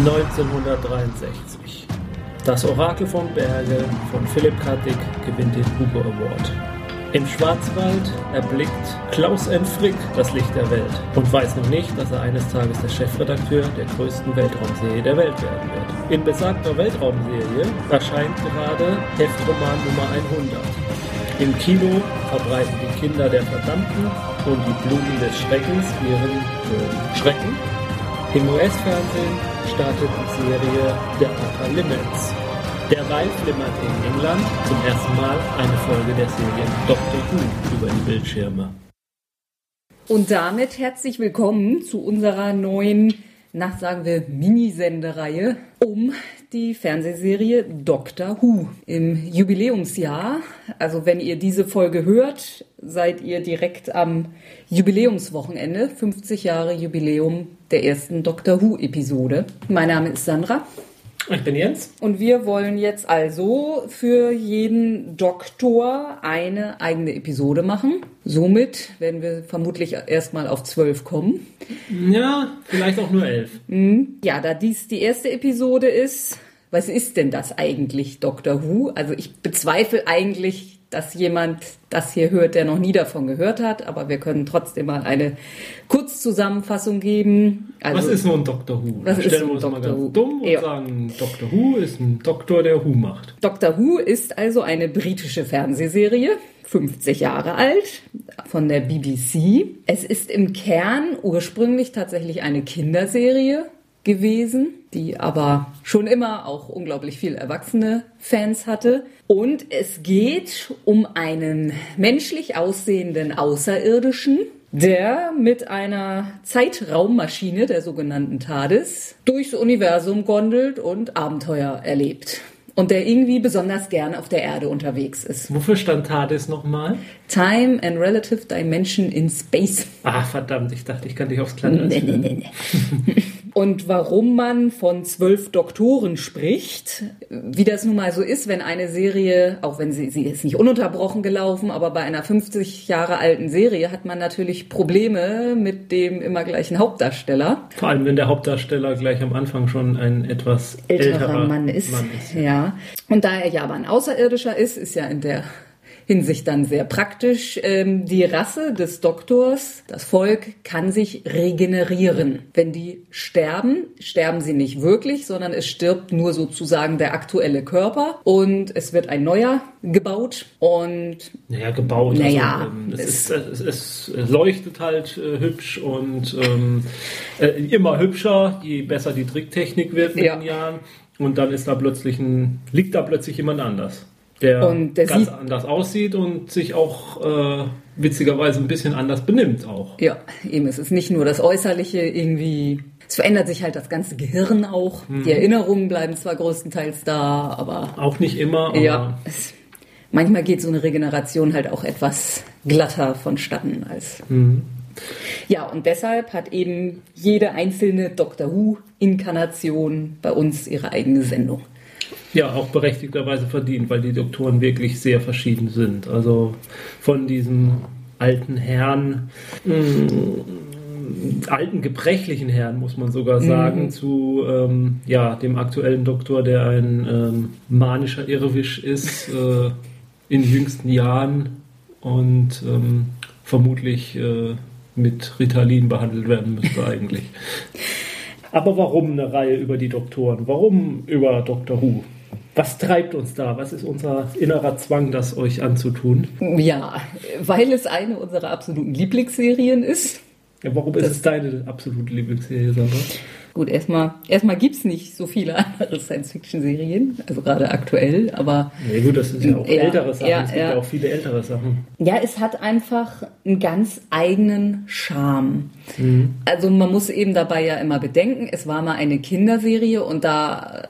1963. Das Orakel von Berge von Philipp K. Gewinnt den Hugo Award. Im Schwarzwald erblickt Klaus M. Frick das Licht der Welt und weiß noch nicht, dass er eines Tages der Chefredakteur der größten Weltraumserie der Welt werden wird. In besagter Weltraumserie erscheint gerade Heftroman Nummer 100. Im Kino verbreiten die Kinder der Verdammten und die Blumen des Schreckens ihren Schrecken. Im US-Fernsehen startet die Serie Der Outer Limits. Derweil flimmert in England zum ersten Mal eine Folge der Serie Doctor Who über die Bildschirme. Und damit herzlich willkommen zu unserer neuen, nach sagen wir, Minisendereihe um die Fernsehserie Doctor Who im Jubiläumsjahr. Also wenn ihr diese Folge hört, seid ihr direkt am Jubiläumswochenende, 50 Jahre Jubiläum der ersten Doctor Who Episode. Mein Name ist Sandra. Ich bin Jens. Und wir wollen jetzt also für jeden Doktor eine eigene Episode machen. Somit werden wir vermutlich erstmal auf zwölf kommen. Ja, vielleicht auch nur elf. Ja, da dies die erste Episode ist, was ist denn das eigentlich, Doctor Who? Also ich bezweifle eigentlich, dass jemand das hier hört, der noch nie davon gehört hat, aber wir können trotzdem mal eine Kurzzusammenfassung geben. Also, was ist nun Doctor Who? Was ist Stellen wir uns mal Doctor ganz Who? dumm und Ja. sagen, Doctor Who ist ein Doktor, der Who macht. Doctor Who ist also eine britische Fernsehserie, 50 Jahre alt, von der BBC. Es ist im Kern ursprünglich tatsächlich eine Kinderserie gewesen, die aber schon immer auch unglaublich viel erwachsene Fans hatte. Und es geht um einen menschlich aussehenden Außerirdischen, der mit einer Zeitraummaschine, der sogenannten TARDIS, durchs Universum gondelt und Abenteuer erlebt. Und der irgendwie besonders gern auf der Erde unterwegs ist. Wofür stand TARDIS nochmal? Time and Relative Dimension in Space. Ah, verdammt, ich dachte, ich kann dich aufs Kleine Nee, nee, nee, nee. Und warum man von zwölf Doktoren spricht, wie das nun mal so ist, wenn eine Serie, auch wenn sie, sie ist nicht ununterbrochen gelaufen, aber bei einer 50 Jahre alten Serie hat man natürlich Probleme mit dem immer gleichen Hauptdarsteller. Vor allem, wenn der Hauptdarsteller gleich am Anfang schon ein etwas älterer, älterer, Mann ist. Mann ist. Ja. Und da er ja aber ein Außerirdischer ist, ist ja in der Hinsicht dann sehr praktisch. Ähm, die Rasse des Doktors, das Volk, kann sich regenerieren. Wenn die sterben, sterben sie nicht wirklich, sondern es stirbt nur sozusagen der aktuelle Körper und es wird ein neuer gebaut und Naja, gebaut. Naja, also, ähm, es, es- ist, es, es leuchtet halt äh, hübsch und ähm, äh, immer hübscher, je besser die Tricktechnik wird mit Ja. den Jahren. Und dann ist da plötzlich ein, liegt da plötzlich jemand anders, der, Und der ganz anders aussieht und sich auch äh, witzigerweise ein bisschen anders benimmt auch. ja, eben, es ist nicht nur das Äußerliche irgendwie. Es verändert sich halt das ganze Gehirn auch. Die Erinnerungen bleiben zwar größtenteils da, aber Auch nicht immer, aber Ja, es, manchmal geht so eine Regeneration halt auch etwas glatter vonstatten als. Ja, und deshalb hat eben jede einzelne Doctor Who-Inkarnation bei uns ihre eigene Sendung. Ja, auch berechtigterweise verdient, weil die Doktoren wirklich sehr verschieden sind. Also von diesem alten Herrn, mh, alten gebrechlichen Herrn, muss man sogar sagen, zu ähm, ja, dem aktuellen Doktor, der ein ähm, manischer Irrwisch ist äh, in jüngsten Jahren und ähm, vermutlich äh, mit Ritalin behandelt werden müsste eigentlich. Aber warum eine Reihe über die Doktoren? Warum über Doctor Who? Was treibt uns da? Was ist unser innerer Zwang, das euch anzutun? Ja, weil es eine unserer absoluten Lieblingsserien ist. Ja, warum ist es deine absolute Lieblingsserie, Sandra? Gut, erstmal, erstmal gibt's nicht so viele andere Science-Fiction-Serien, also gerade aktuell, aber Ja gut, das sind ja auch Ja, ältere Sachen. ja, es gibt ja. ja. auch viele ältere Sachen. Ja, es hat einfach einen ganz eigenen Charme. Mhm. Also man muss eben dabei ja immer bedenken, es war mal eine Kinderserie und da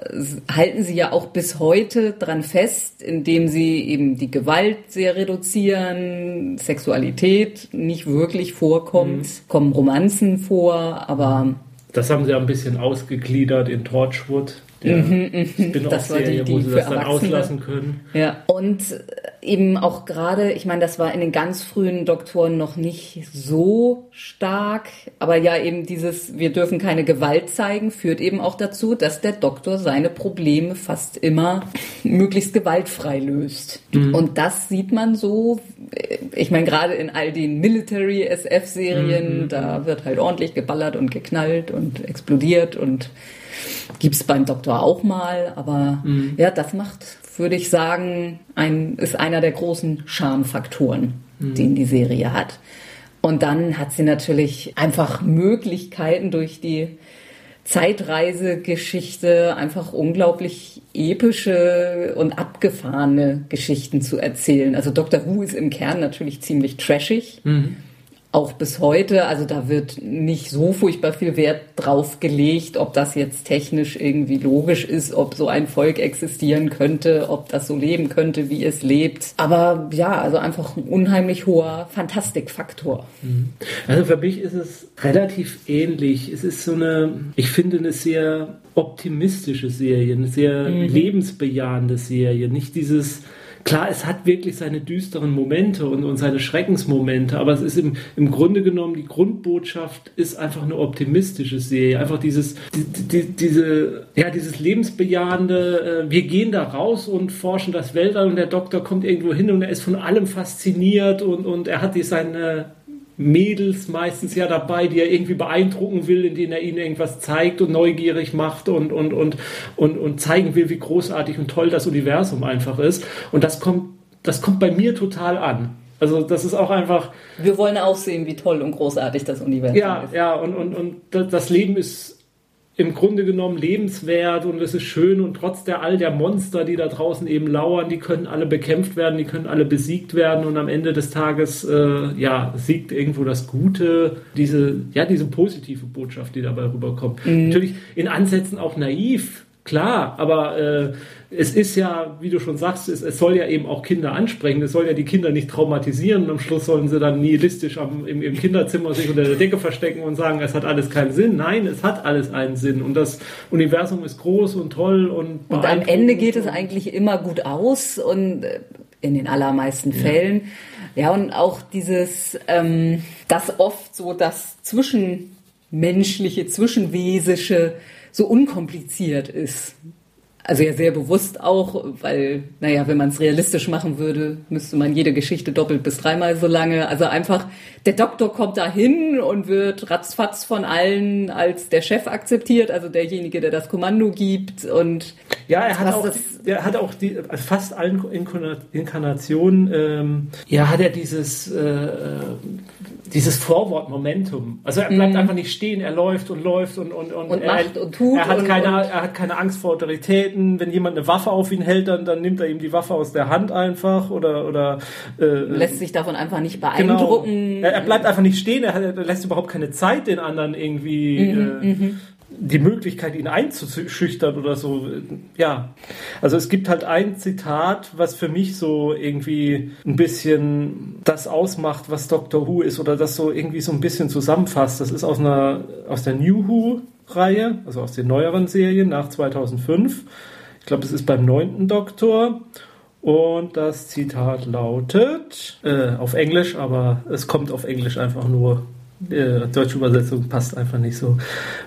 halten sie ja auch bis heute dran fest, indem sie eben die Gewalt sehr reduzieren, Sexualität nicht wirklich vorkommt, Mhm. kommen Romanzen vor, aber Das haben sie ein bisschen ausgegliedert in Torchwood, der Mhm, Das war die- Spin-off-Serie, die wo sie für das dann auslassen können. Ja, und äh, eben auch gerade, ich meine, das war in den ganz frühen Doktoren noch nicht so stark, aber ja eben dieses, wir dürfen keine Gewalt zeigen, führt eben auch dazu, dass der Doktor seine Probleme fast immer möglichst gewaltfrei löst. Mhm. Und das sieht man so, ich meine, gerade in all den Military-SF-Serien, mhm. da wird halt ordentlich geballert und geknallt und explodiert und gibt's beim Doktor auch mal, aber mhm. ja, das macht würde ich sagen, ein, ist einer der großen Charmfaktoren, mhm. den die Serie hat. Und dann hat sie natürlich einfach Möglichkeiten durch die Zeitreisegeschichte einfach unglaublich epische und abgefahrene Geschichten zu erzählen. Also Dr. Who ist im Kern natürlich ziemlich trashig. Mhm auch bis heute. Also da wird nicht so furchtbar viel Wert drauf gelegt, ob das jetzt technisch irgendwie logisch ist, ob so ein Volk existieren könnte, ob das so leben könnte, wie es lebt. Aber ja, also einfach ein unheimlich hoher Fantastikfaktor. Mhm. Also für mich ist es relativ ähnlich. Es ist so eine, ich finde, eine sehr optimistische Serie, eine sehr mhm. lebensbejahende Serie. Nicht dieses Klar, es hat wirklich seine düsteren Momente und, und seine Schreckensmomente, aber es ist im, im Grunde genommen, die Grundbotschaft ist einfach eine optimistische Serie. Einfach dieses, die, die, diese, ja, dieses lebensbejahende, äh, wir gehen da raus und forschen das Weltall und der Doktor kommt irgendwo hin und er ist von allem fasziniert und, und er hat die seine Mädels meistens ja dabei, die er irgendwie beeindrucken will, indem er ihnen irgendwas zeigt und neugierig macht und, und, und, und, und zeigen will, wie großartig und toll das Universum einfach ist. Und das kommt, das kommt bei mir total an. Also das ist auch einfach. Wir wollen auch sehen, wie toll und großartig das Universum ja, ist. Ja, ja, und, und, und das Leben ist im Grunde genommen lebenswert und es ist schön und trotz der all der Monster, die da draußen eben lauern, die können alle bekämpft werden, die können alle besiegt werden und am Ende des Tages äh, ja siegt irgendwo das Gute, diese ja diese positive Botschaft, die dabei rüberkommt. Mhm. Natürlich in Ansätzen auch naiv, klar, aber äh, es ist ja, wie du schon sagst, es, es, soll ja eben auch Kinder ansprechen. Es soll ja die Kinder nicht traumatisieren und am Schluss sollen sie dann nihilistisch am, im, im, Kinderzimmer sich unter der Decke verstecken und sagen, es hat alles keinen Sinn. Nein, es hat alles einen Sinn und das Universum ist groß und toll und Und am Ende geht es eigentlich immer gut aus und äh, in den allermeisten Fällen. Ja, ja und auch dieses, ähm, das oft so das Zwischenmenschliche, Zwischenwesische so unkompliziert ist. Also ja sehr bewusst auch, weil, naja, wenn man es realistisch machen würde, müsste man jede Geschichte doppelt bis dreimal so lange. Also einfach, der Doktor kommt da hin und wird ratzfatz von allen als der Chef akzeptiert, also derjenige, der das Kommando gibt. Und ja, er hat auch, er hat auch die, fast allen Inkarnationen, ähm, ja, hat er dieses äh, dieses Vorwort-Momentum. Also er bleibt mhm. einfach nicht stehen, er läuft und läuft und und und, und er, macht und tut. Er hat und, keine, und er hat keine Angst vor Autoritäten. Wenn jemand eine Waffe auf ihn hält, dann dann nimmt er ihm die Waffe aus der Hand einfach oder oder äh, lässt sich davon einfach nicht beeindrucken. Genau. Er, er, bleibt einfach nicht stehen. Er, hat, er, lässt überhaupt keine Zeit den anderen irgendwie. Mhm, äh, mhm die Möglichkeit, ihn einzuschüchtern oder so. Ja, also es gibt halt ein Zitat, was für mich so irgendwie ein bisschen das ausmacht, was Doctor Who ist oder das so irgendwie so ein bisschen zusammenfasst. Das ist aus einer aus der New Who Reihe, also aus den neueren Serien nach 2005. Ich glaube, es ist beim neunten Doktor. Und das Zitat lautet, äh, auf Englisch, aber es kommt auf Englisch einfach nur äh, deutsche Übersetzung passt einfach nicht so.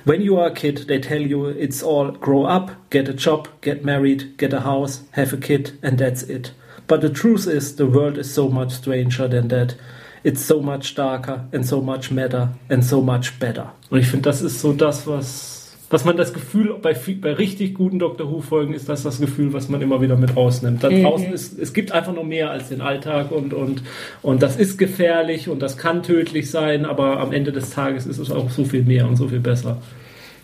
When you are a kid, they tell you it's all grow up, get a job, get married, get a house, have a kid, and that's it. But the truth is, the world is so much stranger than that. It's so much darker and so much madder and so much better. Und ich finde, das ist so das, was was man das Gefühl bei, bei richtig guten Doctor Who-Folgen ist das das Gefühl, was man immer wieder mit rausnimmt. Da mhm. draußen ist, es gibt einfach noch mehr als den Alltag und, und, und das ist gefährlich und das kann tödlich sein, aber am Ende des Tages ist es auch so viel mehr und so viel besser.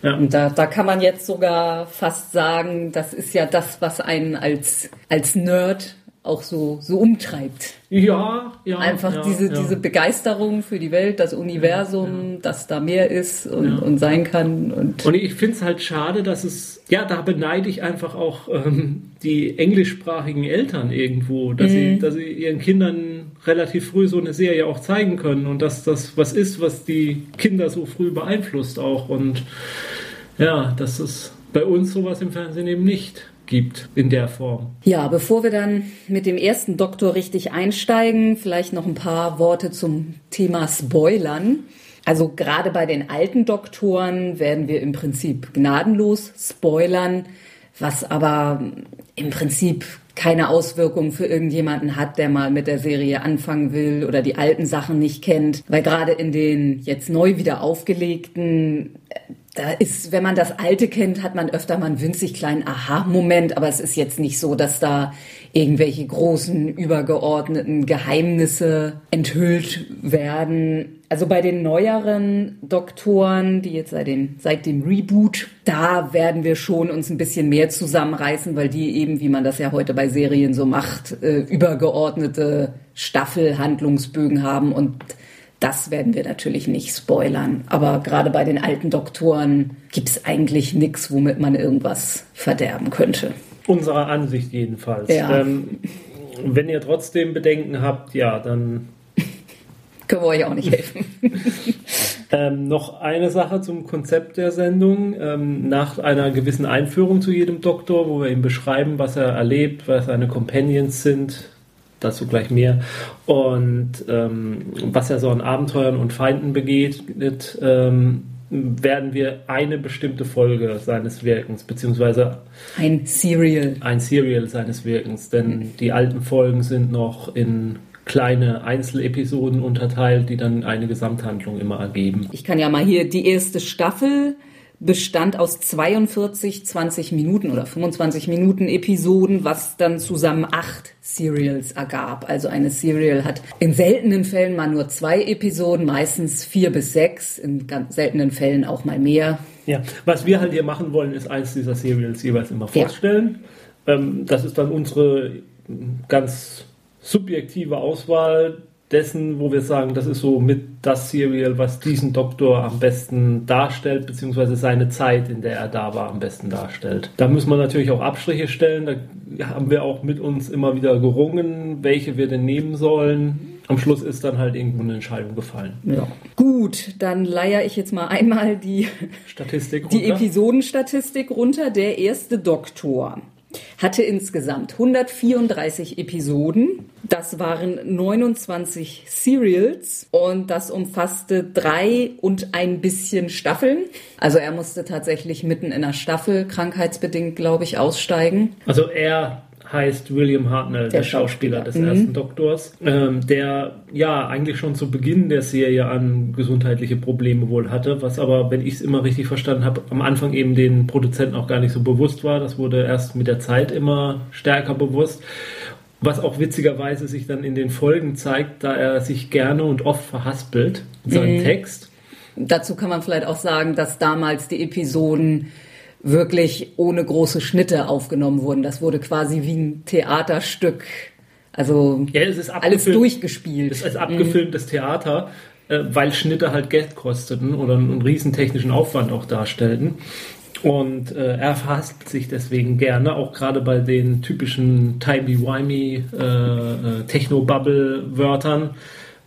Ja. Und da, da kann man jetzt sogar fast sagen, das ist ja das, was einen als, als Nerd auch so, so umtreibt. Ja, ja. Einfach ja, diese, ja. diese Begeisterung für die Welt, das Universum, ja, dass da mehr ist und, und sein kann. Und, und ich finde es halt schade, dass es, ja, da beneide ich einfach auch ähm, die englischsprachigen Eltern irgendwo, dass, mhm. sie, dass sie ihren Kindern relativ früh so eine Serie auch zeigen können und dass das was ist, was die Kinder so früh beeinflusst auch. Und ja, das ist bei uns sowas im Fernsehen eben nicht gibt in der Form. Ja, bevor wir dann mit dem ersten Doktor richtig einsteigen, vielleicht noch ein paar Worte zum Thema Spoilern. Also gerade bei den alten Doktoren werden wir im Prinzip gnadenlos spoilern, was aber im Prinzip keine Auswirkungen für irgendjemanden hat, der mal mit der Serie anfangen will oder die alten Sachen nicht kennt. Weil gerade in den jetzt neu wieder aufgelegten da ist, wenn man das Alte kennt, hat man öfter mal einen winzig kleinen Aha-Moment, aber es ist jetzt nicht so, dass da irgendwelche großen, übergeordneten Geheimnisse enthüllt werden. Also bei den neueren Doktoren, die jetzt seit dem, seit dem Reboot, da werden wir schon uns ein bisschen mehr zusammenreißen, weil die eben, wie man das ja heute bei Serien so macht, äh, übergeordnete Staffelhandlungsbögen haben und das werden wir natürlich nicht spoilern. Aber gerade bei den alten Doktoren gibt es eigentlich nichts, womit man irgendwas verderben könnte. Unserer Ansicht jedenfalls. Ja. Ähm, wenn ihr trotzdem Bedenken habt, ja, dann können wir euch auch nicht helfen. ähm, noch eine Sache zum Konzept der Sendung. Ähm, nach einer gewissen Einführung zu jedem Doktor, wo wir ihm beschreiben, was er erlebt, was seine Companions sind, dazu gleich mehr. Und ähm, was er so an Abenteuern und Feinden begegnet, ähm, werden wir eine bestimmte Folge seines Wirkens, beziehungsweise ein Serial. Ein Serial seines Wirkens, denn die alten Folgen sind noch in kleine Einzelepisoden unterteilt, die dann eine Gesamthandlung immer ergeben. Ich kann ja mal hier die erste Staffel bestand aus 42 20 Minuten oder 25 Minuten Episoden, was dann zusammen acht Serials ergab. Also eine Serial hat in seltenen Fällen mal nur zwei Episoden, meistens vier bis sechs, in ganz seltenen Fällen auch mal mehr. Ja, was wir halt hier machen wollen, ist eins dieser Serials jeweils immer vorstellen. Ja. Ähm, das ist dann unsere ganz subjektive Auswahl dessen, wo wir sagen, das ist so mit das Serial, was diesen Doktor am besten darstellt, beziehungsweise seine Zeit, in der er da war, am besten darstellt. Da müssen wir natürlich auch Abstriche stellen. Da haben wir auch mit uns immer wieder gerungen, welche wir denn nehmen sollen. Am Schluss ist dann halt irgendwo eine Entscheidung gefallen. Ja. Gut, dann leier ich jetzt mal einmal die Statistik runter. Die Episodenstatistik runter. Der erste Doktor hatte insgesamt 134 Episoden. Das waren 29 Serials und das umfasste drei und ein bisschen Staffeln. Also er musste tatsächlich mitten in der Staffel krankheitsbedingt, glaube ich, aussteigen. Also er heißt William Hartnell, der, der Schauspieler, des mhm. ersten Doktors, ähm, der ja eigentlich schon zu Beginn der Serie an gesundheitliche Probleme wohl hatte, was aber, wenn ich es immer richtig verstanden habe, am Anfang eben den Produzenten auch gar nicht so bewusst war. Das wurde erst mit der Zeit immer stärker bewusst. Was auch witzigerweise sich dann in den Folgen zeigt, da er sich gerne und oft verhaspelt in seinem mhm. Text. Dazu kann man vielleicht auch sagen, dass damals die Episoden wirklich ohne große Schnitte aufgenommen wurden. Das wurde quasi wie ein Theaterstück. Also ja, alles durchgespielt. Es ist abgefilmtes mhm. Theater, äh, weil Schnitte halt Geld kosteten oder einen, riesen technischen Aufwand auch darstellten. Und äh, er verhaspelt sich deswegen gerne, auch gerade bei den typischen timey-wimey äh, äh, Techno-Bubble-Wörtern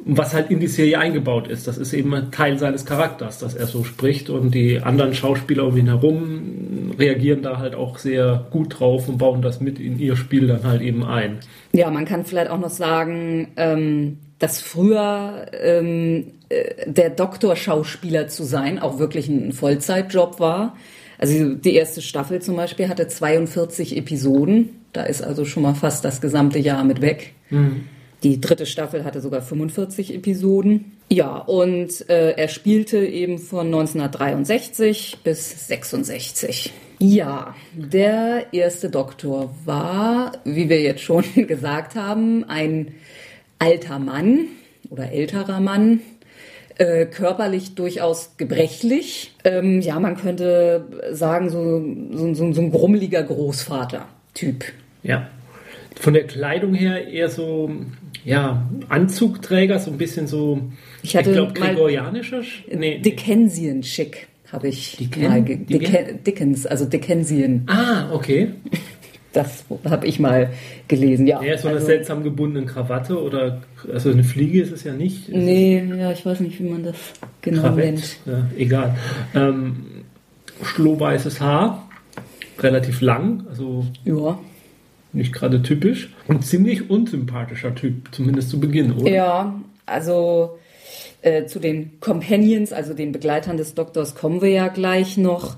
was halt in die Serie eingebaut ist. Das ist eben Teil seines Charakters, dass er so spricht und die anderen Schauspieler um ihn herum reagieren da halt auch sehr gut drauf und bauen das mit in ihr Spiel dann halt eben ein. Ja, man kann vielleicht auch noch sagen, ähm, dass früher ähm, äh, der Doktorschauspieler zu sein auch wirklich ein Vollzeitjob war. Also die erste Staffel zum Beispiel hatte 42 Episoden. Da ist also schon mal fast das gesamte Jahr mit weg. Mhm. Die dritte Staffel hatte sogar 45 Episoden. Ja, und äh, er spielte eben von 1963 bis 66. Ja, der erste Doktor war, wie wir jetzt schon gesagt haben, ein alter Mann oder älterer Mann, äh, körperlich durchaus gebrechlich. Ähm, ja, man könnte sagen, so, so, so, so ein grummeliger Großvater-Typ. Ja. Von der Kleidung her eher so ja, Anzugträger, so ein bisschen so, ich, ich glaube, gregorianischer. Nee, Dickensian-schick habe ich Dicken, mal Dicken, Dickens, also Dickensian. Ah, okay. Das habe ich mal gelesen, ja. Ja, so eine also, seltsam gebundene Krawatte oder, also eine Fliege ist es ja nicht. Ist nee, ja, ich weiß nicht, wie man das genau Krawett, nennt. Ja, egal. Ähm, Schlohweißes Haar. relativ lang, also Ja. Nicht gerade typisch. Und ziemlich unsympathischer Typ, zumindest zu Beginn, oder? Ja, also äh, zu den Companions, also den Begleitern des Doktors, kommen wir ja gleich noch,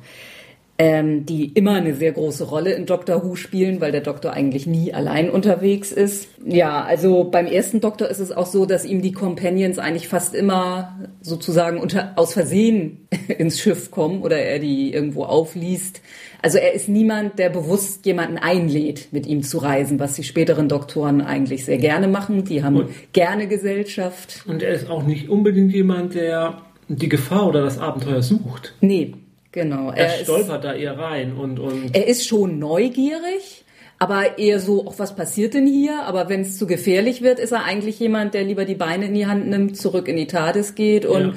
ähm, die immer eine sehr große Rolle in Doctor Who spielen, weil der Doktor eigentlich nie allein unterwegs ist. Ja, also beim ersten Doktor ist es auch so, dass ihm die Companions eigentlich fast immer sozusagen unter, aus Versehen ins Schiff kommen oder er die irgendwo aufliest. Also er ist niemand, der bewusst jemanden einlädt, mit ihm zu reisen, was die späteren Doktoren eigentlich sehr gerne machen. Die haben Und- gerne Gesellschaft. Und er ist auch nicht unbedingt jemand, der die Gefahr oder das Abenteuer sucht. Nee, genau. Er, ist, stolpert da eher rein und, und er ist schon neugierig, aber eher so, auch was passiert denn hier? Aber wenn es zu gefährlich wird, ist er eigentlich jemand, der lieber die Beine in die Hand nimmt, zurück in die TARDIS geht und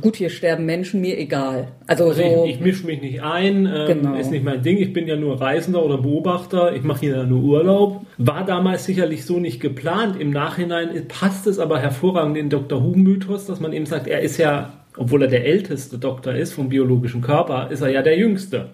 gut, hier sterben Menschen, mir egal. Also, Also so, ich, ich mische mich nicht ein, ähm, Genau. ist nicht mein Ding. Ich bin ja nur Reisender oder Beobachter. Ich mache hier ja nur Urlaub. War damals sicherlich so nicht geplant. Im Nachhinein passt es aber hervorragend in den Dr. Who-Mythos, dass man eben sagt, er ist ja, obwohl er der älteste Doktor ist vom biologischen Körper, ist er ja der jüngste.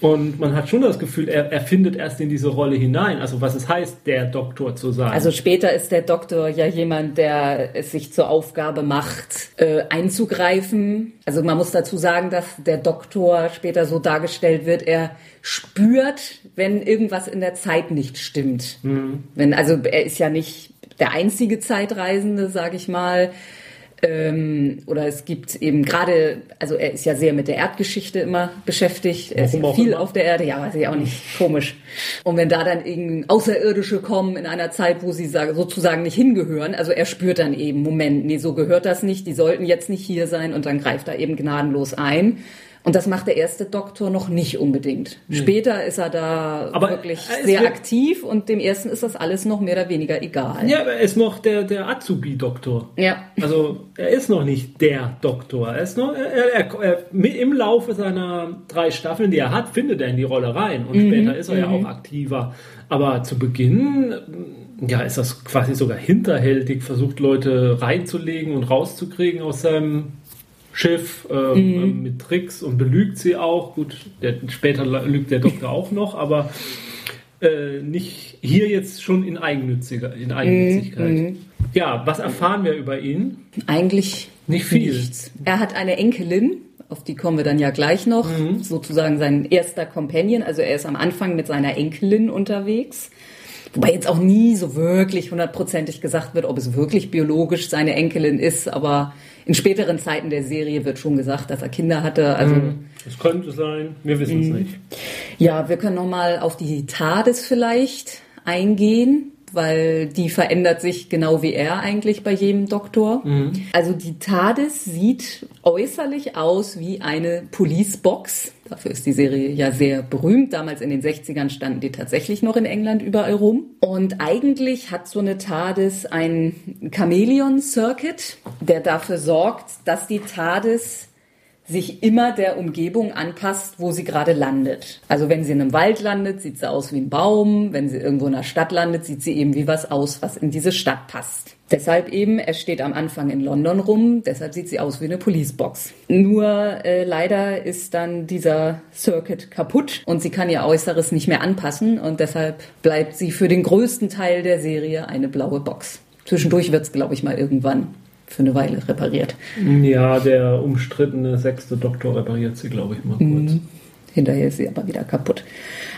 Und man hat schon das Gefühl, er, er findet erst in diese Rolle hinein. Also was es heißt, der Doktor zu sein. also später ist der Doktor ja jemand, der es sich zur Aufgabe macht, äh, einzugreifen. Also man muss dazu sagen, dass der Doktor später so dargestellt wird, er spürt, wenn irgendwas in der Zeit nicht stimmt. Wenn, also er ist ja nicht der einzige Zeitreisende, sage ich mal. Ähm, oder es gibt eben gerade, also er ist ja sehr mit der Erdgeschichte immer beschäftigt. Er ist ja viel immer. auf der Erde, ja, weiß ich auch nicht, komisch. Und wenn da dann irgendein Außerirdische kommen in einer Zeit, wo sie sagen, sozusagen nicht hingehören, also er spürt dann eben, Moment, nee, so gehört das nicht, die sollten jetzt nicht hier sein und dann greift er eben gnadenlos ein. Und das macht der erste Doktor noch nicht unbedingt. Später ist er da Aber wirklich sehr wir- aktiv und dem ersten ist das alles noch mehr oder weniger egal. ja, aber er ist noch der, der Azubi-Doktor. Ja. Also er ist noch nicht der Doktor. Er ist noch, er, er, er, im Laufe seiner drei Staffeln, die er hat, findet er in die Rolle rein. Und später ist er ja auch aktiver. Aber zu Beginn, mm, ja, ist das quasi sogar hinterhältig, versucht Leute reinzulegen und rauszukriegen aus seinem Schiff ähm, ähm, mit Tricks und belügt sie auch. Gut, der, später lügt der Doktor auch noch, aber äh, nicht hier jetzt schon in Eigennütziger, in Eigennützigkeit. Ja, was erfahren wir über ihn? Eigentlich Nicht viel. Nichts. Er hat eine Enkelin, auf die kommen wir dann ja gleich noch, sozusagen sein erster Companion. Also er ist am Anfang mit seiner Enkelin unterwegs. Wobei jetzt auch nie so wirklich hundertprozentig gesagt wird, ob es wirklich biologisch seine Enkelin ist, aber in späteren Zeiten der Serie wird schon gesagt, dass er Kinder hatte. Also Es könnte sein, wir wissen es nicht. ja, wir können noch mal auf die TARDIS vielleicht eingehen, weil die verändert sich genau wie er eigentlich bei jedem Doktor. Also die TARDIS sieht äußerlich aus wie eine Police-Box. Dafür ist die Serie ja sehr berühmt. Damals in den 60ern standen die tatsächlich noch in England überall rum. Und eigentlich hat so eine TARDIS einen Chameleon-Circuit, der dafür sorgt, dass die TARDIS sich immer der Umgebung anpasst, wo sie gerade landet. Also wenn sie in einem Wald landet, sieht sie aus wie ein Baum. Wenn sie irgendwo in einer Stadt landet, sieht sie eben wie was aus, was in diese Stadt passt. Deshalb eben, er steht am Anfang in London rum, deshalb sieht sie aus wie eine Policebox. Nur äh, leider ist dann dieser Circuit kaputt und sie kann ihr Äußeres nicht mehr anpassen und deshalb bleibt sie für den größten Teil der Serie eine blaue Box. Zwischendurch wird's, glaube ich, mal irgendwann für eine Weile repariert. Ja, der umstrittene sechste Doktor repariert sie, glaube ich, mal kurz. Hinterher ist sie aber wieder kaputt.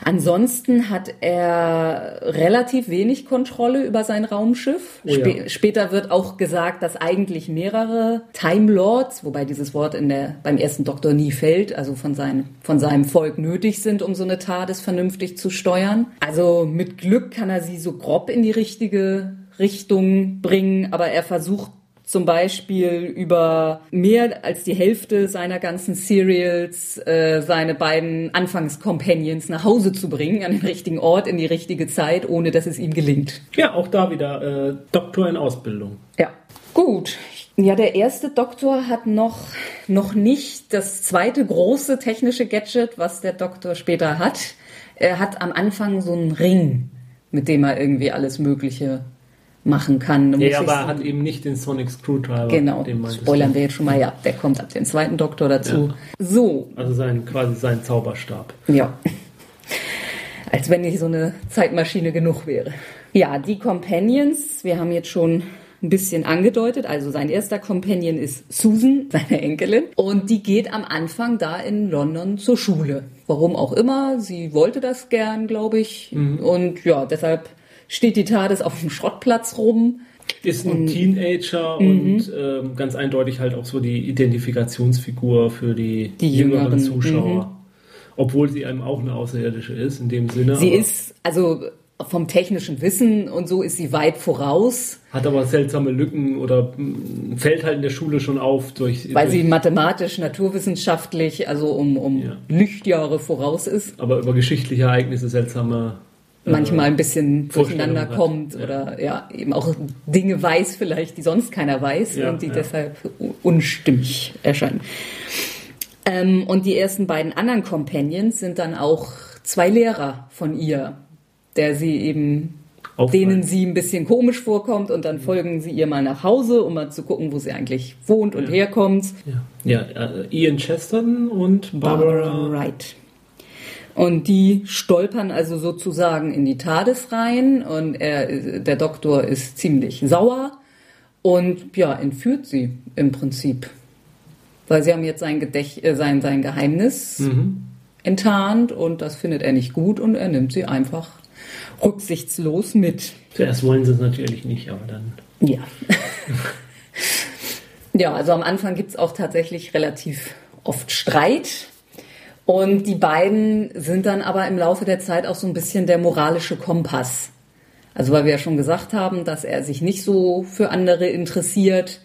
Ansonsten hat er relativ wenig Kontrolle über sein Raumschiff. Oh ja. Spä- Später wird auch gesagt, dass eigentlich mehrere Time Lords, wobei dieses Wort in der, beim ersten Doktor nie fällt, also von, sein, von seinem Volk nötig sind, um so eine TARDIS vernünftig zu steuern. Also mit Glück kann er sie so grob in die richtige Richtung bringen, aber er versucht zum Beispiel über mehr als die Hälfte seiner ganzen Serials äh, seine beiden Anfangscompanions nach Hause zu bringen, an den richtigen Ort, in die richtige Zeit, ohne dass es ihm gelingt. Ja, auch da wieder äh, Doktor in Ausbildung. Ja. Gut. Ja, der erste Doktor hat noch, noch nicht das zweite große technische Gadget, was der Doktor später hat. Er hat am Anfang so einen Ring, mit dem er irgendwie alles Mögliche machen kann. Ja, aber er hat eben nicht den Sonic Screwdriver. Genau, spoilern wir jetzt schon mal, ja, der kommt ab dem zweiten Doktor dazu. So, Also sein, quasi sein Zauberstab. ja. Als wenn nicht so eine Zeitmaschine genug wäre. Ja, die Companions, wir haben jetzt schon ein bisschen angedeutet. Also sein erster Companion ist Susan, seine Enkelin. Und die geht am Anfang da in London zur Schule. Warum auch immer. Sie wollte das gern, glaube ich. Und ja, deshalb steht die TARDIS auf dem Schrottplatz rum. Ist ein Teenager und ähm, ganz eindeutig halt auch so die Identifikationsfigur für die, Die jüngeren Jüngeren, Zuschauer. Obwohl sie einem auch eine Außerirdische ist, in dem Sinne. Sie ist, also vom technischen Wissen und so ist sie weit voraus, Hat aber seltsame Lücken oder mm, fällt halt in der Schule schon auf durch. weil durch sie mathematisch, naturwissenschaftlich, also um, um Ja. Lichtjahre voraus ist. aber über geschichtliche Ereignisse seltsame. Äh, manchmal ein bisschen durcheinander kommt Ja. oder ja, eben auch Dinge weiß vielleicht, die sonst keiner weiß Ja, und die ja. deshalb unstimmig erscheinen. Ähm, und die ersten beiden anderen Companions sind dann auch zwei Lehrer von ihr, der sie eben auffallen. denen sie ein bisschen komisch vorkommt und dann folgen sie ihr mal nach Hause, um mal zu gucken, wo sie eigentlich wohnt und herkommt. Ja, äh, Ian Chesterton und Barbara. Wright. Und die stolpern also sozusagen in die TARDIS rein und er, der Doktor ist ziemlich sauer und ja, entführt sie im Prinzip. Weil sie haben jetzt sein, Gedächt äh, sein, sein Geheimnis Mhm. enttarnt und das findet er nicht gut und er nimmt sie einfach rücksichtslos mit. Zuerst wollen sie es natürlich nicht, aber dann. Ja. ja, also am Anfang gibt es auch tatsächlich relativ oft Streit. Und die beiden sind dann aber im Laufe der Zeit auch so ein bisschen der moralische Kompass. Also weil wir ja schon gesagt haben, dass er sich nicht so für andere interessiert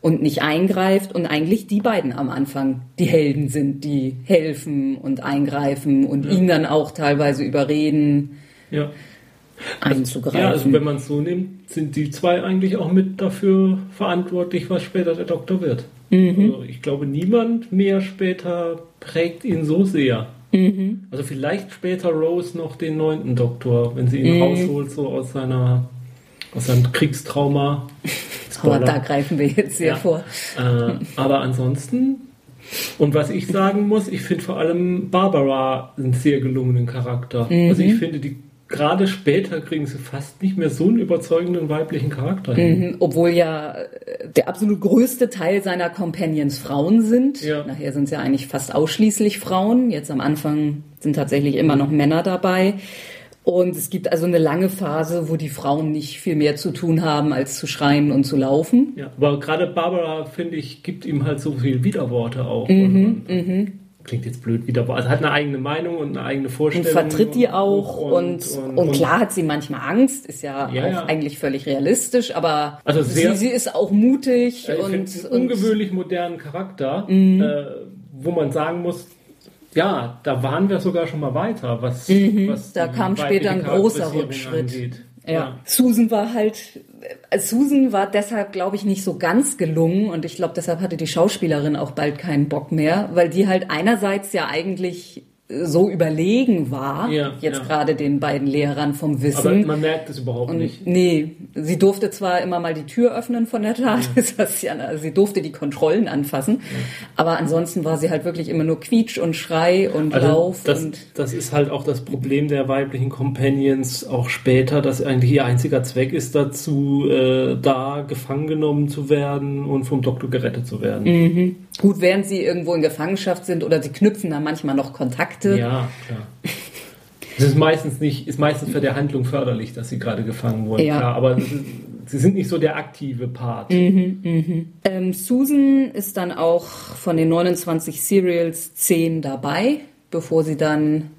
und nicht eingreift und eigentlich die beiden am Anfang die Helden sind, die helfen und eingreifen und ihn dann auch teilweise überreden, Ja. einzugreifen. Ja, also wenn man es so nimmt, sind die zwei eigentlich auch mit dafür verantwortlich, was später der Doktor wird. Mhm. Also ich glaube, niemand mehr später prägt ihn so sehr. Mhm. Also vielleicht später Rose noch den neunten Doktor, wenn sie ihn Mhm. rausholt, so aus seiner aus seinem Kriegstrauma. aber da greifen wir jetzt sehr Ja. vor. Äh, aber ansonsten, und was ich sagen muss, ich finde vor allem Barbara einen sehr gelungenen Charakter. Mhm. Also ich finde, die gerade später kriegen sie fast nicht mehr so einen überzeugenden weiblichen Charakter hin. Mhm, Obwohl ja äh, der absolut größte Teil seiner Companions Frauen sind. Ja. Nachher sind es ja eigentlich fast ausschließlich Frauen. Jetzt am Anfang sind tatsächlich immer noch Männer dabei. Und es gibt also eine lange Phase, wo die Frauen nicht viel mehr zu tun haben, als zu schreien und zu laufen. Ja, aber gerade Barbara, finde ich, gibt ihm halt so viel Widerworte auch. Mhm, und, und, Klingt jetzt blöd, Widerworte. Also hat eine eigene Meinung und eine eigene Und Vorstellung. vertritt die auch. Und, und, und- klar hat sie manchmal Angst, ist ja, Ja, auch ja. eigentlich völlig realistisch, aber Also sehr- sie, sie ist auch mutig Ja, ich und, einen und Mhm. ungewöhnlich modernen Charakter, äh, wo man sagen muss, ja, da waren wir sogar schon mal weiter, was, was Mhm. Da die kam später ein großer Rückschritt. angeht. Ja. Susan war halt, äh, Susan war deshalb, glaube ich, nicht so ganz gelungen und ich glaube, deshalb hatte die Schauspielerin auch bald keinen Bock mehr, weil die halt einerseits ja eigentlich so überlegen war, Ja, jetzt ja. gerade den beiden Lehrern vom Aber Wissen. man merkt es überhaupt nicht. Nee, sie durfte zwar immer mal die Tür öffnen von der was ja, also sie durfte die Kontrollen anfassen, aber ansonsten war sie halt wirklich immer nur Quietsch und Schrei und Also Lauf das, und das ist halt auch das Problem der weiblichen Companions auch später, dass eigentlich ihr einziger Zweck ist dazu, äh, da gefangen genommen zu werden und vom Doktor gerettet zu werden. Mhm. gut, während sie irgendwo in Gefangenschaft sind oder sie knüpfen da manchmal noch Kontakte. Ja, klar. Es ist meistens nicht, ist meistens für der Handlung förderlich, dass sie gerade gefangen wurden, Ja. klar, aber sie sind nicht so der aktive Part. Ähm, Susan ist dann auch von den 29 Serials 10 dabei, bevor sie dann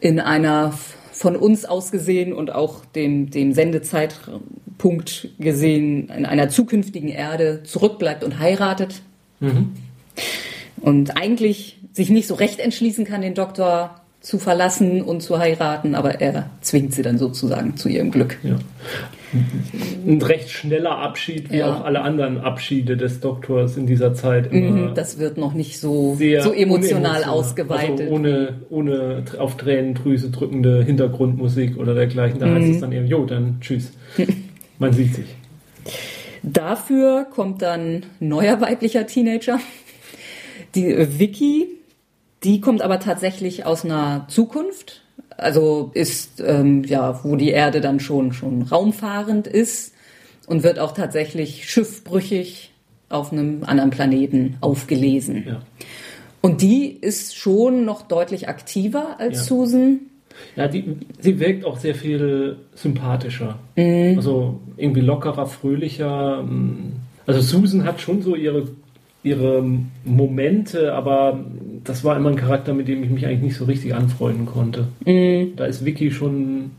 in einer von uns aus gesehen und auch dem, dem Sendezeitpunkt gesehen in einer zukünftigen Erde zurückbleibt und heiratet. Und eigentlich sich nicht so recht entschließen kann, den Doktor zu verlassen und zu heiraten, aber er zwingt sie dann sozusagen zu ihrem Glück. Ja. Ein recht schneller Abschied, wie Ja. auch alle anderen Abschiede des Doktors in dieser Zeit Mhm, Das wird noch nicht so, sehr so emotional unemotional. ausgeweitet. Also ohne, ohne auf Tränendrüse drückende Hintergrundmusik oder dergleichen. Da Mhm. heißt es dann eben, jo, dann tschüss. Man sieht sich. Dafür kommt dann neuer weiblicher Teenager. Die äh, Vicky, die kommt aber tatsächlich aus einer Zukunft. Also ist, ähm, ja, wo die Erde dann schon, schon raumfahrend ist und wird auch tatsächlich schiffbrüchig auf einem anderen Planeten aufgelesen. Ja. Und die ist schon noch deutlich aktiver als Ja. Susan. Ja, die, sie wirkt auch sehr viel sympathischer. Mhm. Also irgendwie lockerer, fröhlicher. mm. Also Susan hat schon so ihre, ihre Momente, aber das war immer ein Charakter, mit dem ich mich eigentlich nicht so richtig anfreunden konnte. Mhm. Da ist Vicky schon,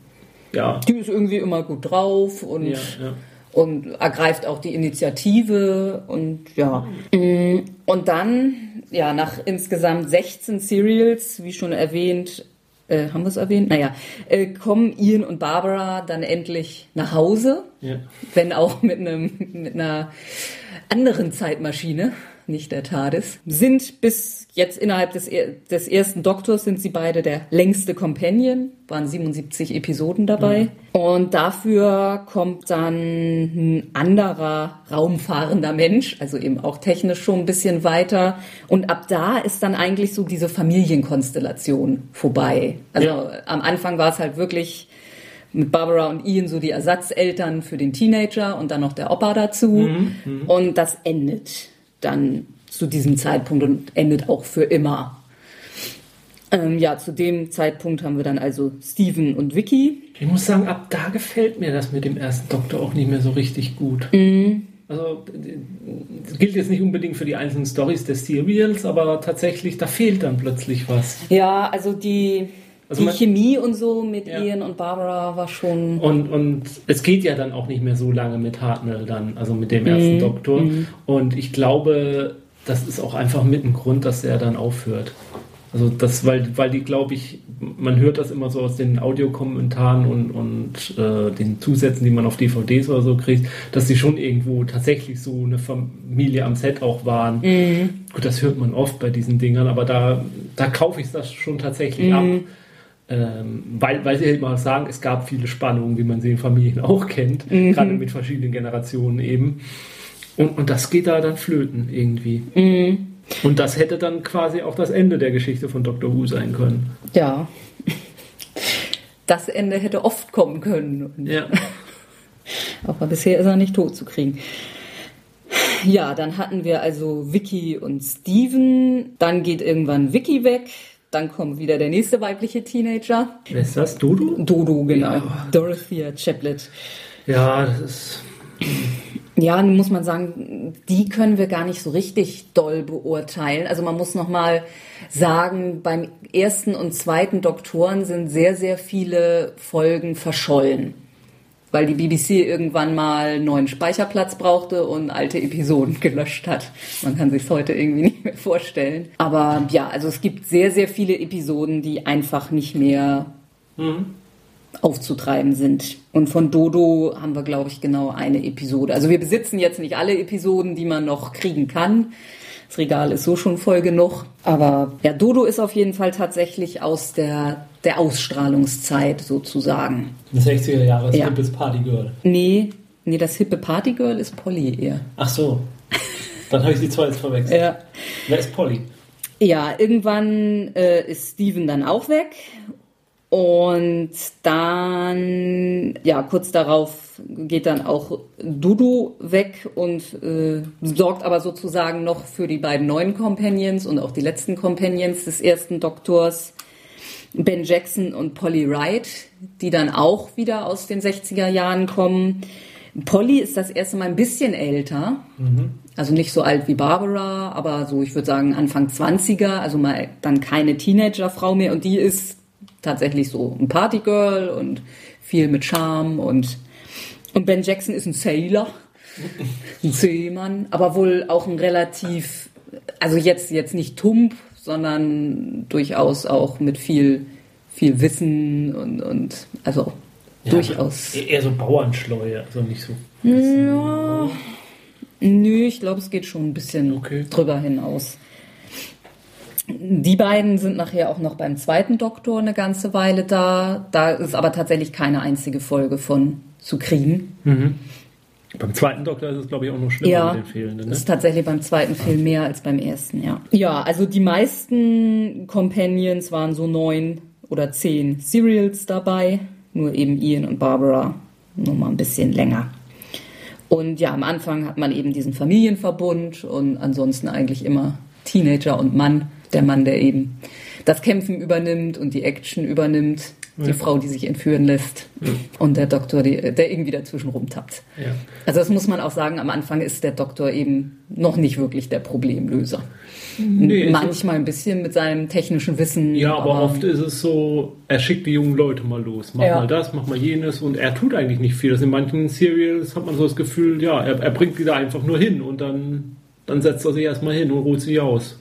ja, Die ist irgendwie immer gut drauf und, ja, ja. und ergreift auch die Initiative und ja. Mm, Und dann, ja, nach insgesamt 16 Serials, wie schon erwähnt, äh, haben wir es erwähnt? Naja, äh, kommen Ian und Barbara dann endlich nach Hause, ja. wenn auch mit einem mit einer anderen Zeitmaschine, nicht der TARDIS. Sind bis jetzt innerhalb des, des ersten Doktors sind sie beide der längste Companion, waren 77 Episoden dabei. Und dafür kommt dann ein anderer raumfahrender Mensch, also eben auch technisch schon ein bisschen weiter. Und ab da ist dann eigentlich so diese Familienkonstellation vorbei. Also Ja. am Anfang war es halt wirklich mit Barbara und Ian so die Ersatzeltern für den Teenager und dann noch der Opa dazu. Und das endet dann zu diesem Zeitpunkt und endet auch für immer. Ähm, ja, zu dem Zeitpunkt haben wir dann also Steven und Vicky. Ich muss sagen, ab da gefällt mir das mit dem ersten Doktor auch nicht mehr so richtig gut. Also, das gilt jetzt nicht unbedingt für die einzelnen Stories des Serials, aber tatsächlich, da fehlt dann plötzlich was. Ja, also die, Also die Chemie und so mit Ja. Ian und Barbara war schon. Und, und es geht ja dann auch nicht mehr so lange mit Hartnell dann, also mit dem ersten Doktor. Und ich glaube, das ist auch einfach mit ein Grund, dass er dann aufhört. Also das, weil, weil die, glaube ich, man hört das immer so aus den Audiokommentaren und, und äh, den Zusätzen, die man auf DVDs oder so kriegt, dass die schon irgendwo tatsächlich so eine Familie am Set auch waren. Gut, das hört man oft bei diesen Dingern, aber da, da kaufe ich das schon tatsächlich ab. Ähm, weil, weil sie halt mal sagen, es gab viele Spannungen, wie man sie in Familien auch kennt, gerade mit verschiedenen Generationen eben. Und, und das geht da dann flöten irgendwie. Und das hätte dann quasi auch das Ende der Geschichte von Dr. Who sein können. Ja. Das Ende hätte oft kommen können. Ja. Aber bisher ist er nicht tot zu kriegen. Ja, dann hatten wir also Vicky und Steven. Dann geht irgendwann Vicky weg. Dann kommt wieder der nächste weibliche Teenager. Wer ist das? Dodo? Dodo, genau. Ja. Dorothea Chaplet. Ja, das ist. Ja, nun muss man sagen, die können wir gar nicht so richtig doll beurteilen. Also man muss noch mal sagen, beim ersten und zweiten Doktoren sind sehr, sehr viele Folgen verschollen. Weil die BBC irgendwann mal neuen Speicherplatz brauchte und alte Episoden gelöscht hat. Man kann sich heute irgendwie nicht mehr vorstellen. Aber ja, also es gibt sehr, sehr viele Episoden, die einfach nicht mehr aufzutreiben sind. Und von Dodo haben wir, glaube ich, genau eine Episode. Also wir besitzen jetzt nicht alle Episoden, die man noch kriegen kann. Das Regal ist so schon voll genug. Aber ja, Dodo ist auf jeden Fall tatsächlich aus der, der Ausstrahlungszeit sozusagen. 60er Jahre, Ja. Hippes Party Girl. Nee, nee, das hippe Partygirl ist Polly eher. Ach so. Dann habe ich die zwei jetzt verwechselt. Ja. Wer ist Polly? Ja, irgendwann äh, ist Steven dann auch weg. Und dann, ja, kurz darauf geht dann auch Dudu weg und äh, sorgt aber sozusagen noch für die beiden neuen Companions und auch die letzten Companions des ersten Doktors, Ben Jackson und Polly Wright, die dann auch wieder aus den 60er Jahren kommen. Polly ist das erste Mal ein bisschen älter. Also nicht so alt wie Barbara, aber so, ich würde sagen, Anfang 20er, also mal dann keine Teenagerfrau mehr. Und die ist tatsächlich so ein Partygirl und viel mit Charme und, und Ben Jackson ist ein Sailor, ein Seemann, aber wohl auch ein relativ, also jetzt, jetzt nicht tump, sondern durchaus auch mit viel, viel Wissen und, und also durchaus. Eher eher so Bauernschleue, also nicht so. Ja. Nö, ich glaube, es geht schon ein bisschen Okay. drüber hinaus. Die beiden sind nachher auch noch beim zweiten Doktor eine ganze Weile da. Da ist aber tatsächlich keine einzige Folge von zu kriegen. Beim zweiten Doktor ist es, glaube ich, auch noch schlimmer Ja, mit den Fehlenden. Ne? ist tatsächlich beim zweiten Film mehr als beim ersten, ja. Ja, also die meisten Companions waren so neun oder zehn Serials dabei, nur eben Ian und Barbara nur mal ein bisschen länger. Und ja, am Anfang hat man eben diesen Familienverbund und ansonsten eigentlich immer Teenager und Mann. Der Mann, der eben das Kämpfen übernimmt und die Action übernimmt. Die Frau, die sich entführen lässt. Und der Doktor, die, der irgendwie dazwischen rumtappt. Ja. Also das muss man auch sagen, am Anfang ist der Doktor eben noch nicht wirklich der Problemlöser. Nee, Manchmal ein bisschen mit seinem technischen Wissen. Ja, aber, oft ist es so, er schickt die jungen Leute mal los. Mach Ja. mal das, mach mal jenes und er tut eigentlich nicht viel. Das in manchen Serials hat man so das Gefühl, ja, er, er bringt die da einfach nur hin und dann, dann setzt er sich erstmal hin und ruht sich aus.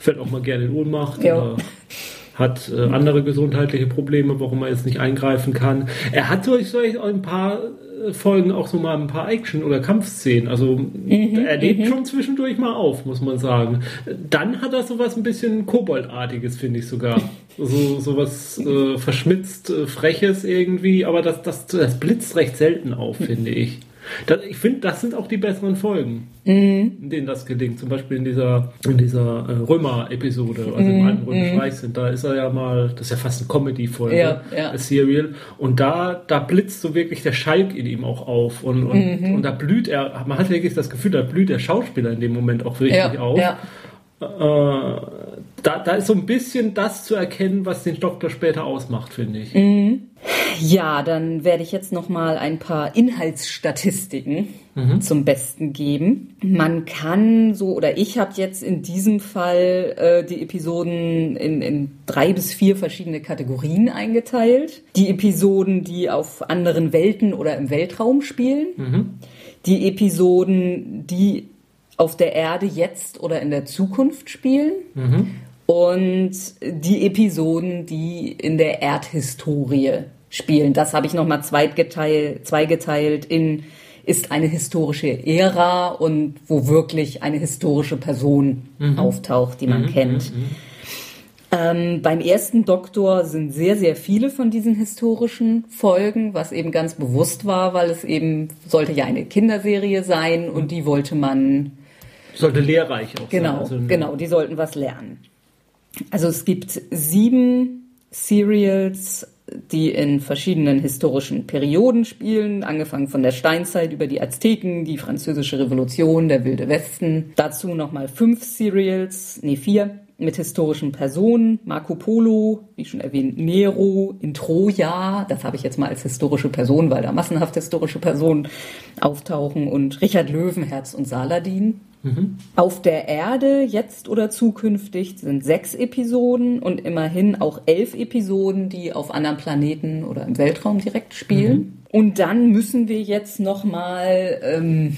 Fällt auch mal gerne in Ohnmacht Ja. oder hat äh, andere gesundheitliche Probleme, warum er jetzt nicht eingreifen kann. Er hat durch solch ein paar äh, Folgen auch so mal ein paar Action- oder Kampfszenen. Also Mhm, er lebt schon zwischendurch mal auf, muss man sagen. Dann hat er sowas ein bisschen Koboldartiges, finde ich sogar. So, so was äh, verschmitzt, äh, freches irgendwie, aber das, das, das blitzt recht selten auf, finde ich. Das, ich finde, das sind auch die besseren Folgen, in denen das gelingt. Zum Beispiel in dieser, in dieser äh, Römer-Episode, also im Alten Römischen Reich sind. Da ist er ja mal, das ist ja fast eine Comedy-Folge, Ja, ja. ein Serial. Und da, da blitzt so wirklich der Schalk in ihm auch auf. Und, und, und da blüht er, man hat wirklich das Gefühl, da blüht der Schauspieler in dem Moment auch richtig ja, auf. ja. Äh, da, da ist so ein bisschen das zu erkennen, was den Doktor später ausmacht, finde ich. Ja, dann werde ich jetzt noch mal ein paar Inhaltsstatistiken zum Besten geben. Man kann so oder ich habe jetzt in diesem Fall äh, die Episoden in, in drei bis vier verschiedene Kategorien eingeteilt. Die Episoden, die auf anderen Welten oder im Weltraum spielen. Die Episoden, die auf der Erde jetzt oder in der Zukunft spielen. Und die Episoden, die in der Erdhistorie spielen. Das habe ich nochmal zweigeteilt, zweigeteilt in ist eine historische Ära und wo wirklich eine historische Person auftaucht, die man kennt. Ähm, beim ersten Doktor sind sehr, sehr viele von diesen historischen Folgen, was eben ganz bewusst war, weil es eben sollte ja eine Kinderserie sein und die wollte man Sollte lehrreich auch Genau, sein. Also, genau, die sollten was lernen. Also es gibt sieben Serials, die in verschiedenen historischen Perioden spielen, angefangen von der Steinzeit über die Azteken, die französische Revolution, der Wilde Westen. Dazu nochmal fünf Serials, nee vier, mit historischen Personen. Marco Polo, wie schon erwähnt, Nero in Troja, das habe ich jetzt mal als historische Person, weil da massenhaft historische Personen auftauchen. Und Richard Löwenherz und Saladin. Auf der Erde, jetzt oder zukünftig, sind sechs Episoden und immerhin auch elf Episoden, die auf anderen Planeten oder im Weltraum direkt spielen. Und dann müssen wir jetzt nochmal ähm,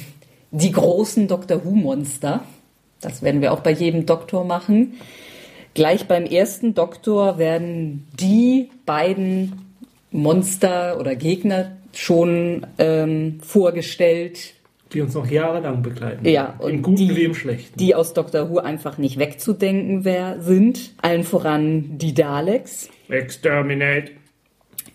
die großen Doctor Who-Monster, das werden wir auch bei jedem Doktor machen. Gleich beim ersten Doktor werden die beiden Monster oder Gegner schon ähm, vorgestellt, Die uns noch jahrelang begleiten. ja, und Im Guten die, wie im Schlechten. die aus Doctor Who einfach nicht wegzudenken wer sind. Allen voran die Daleks. Exterminate.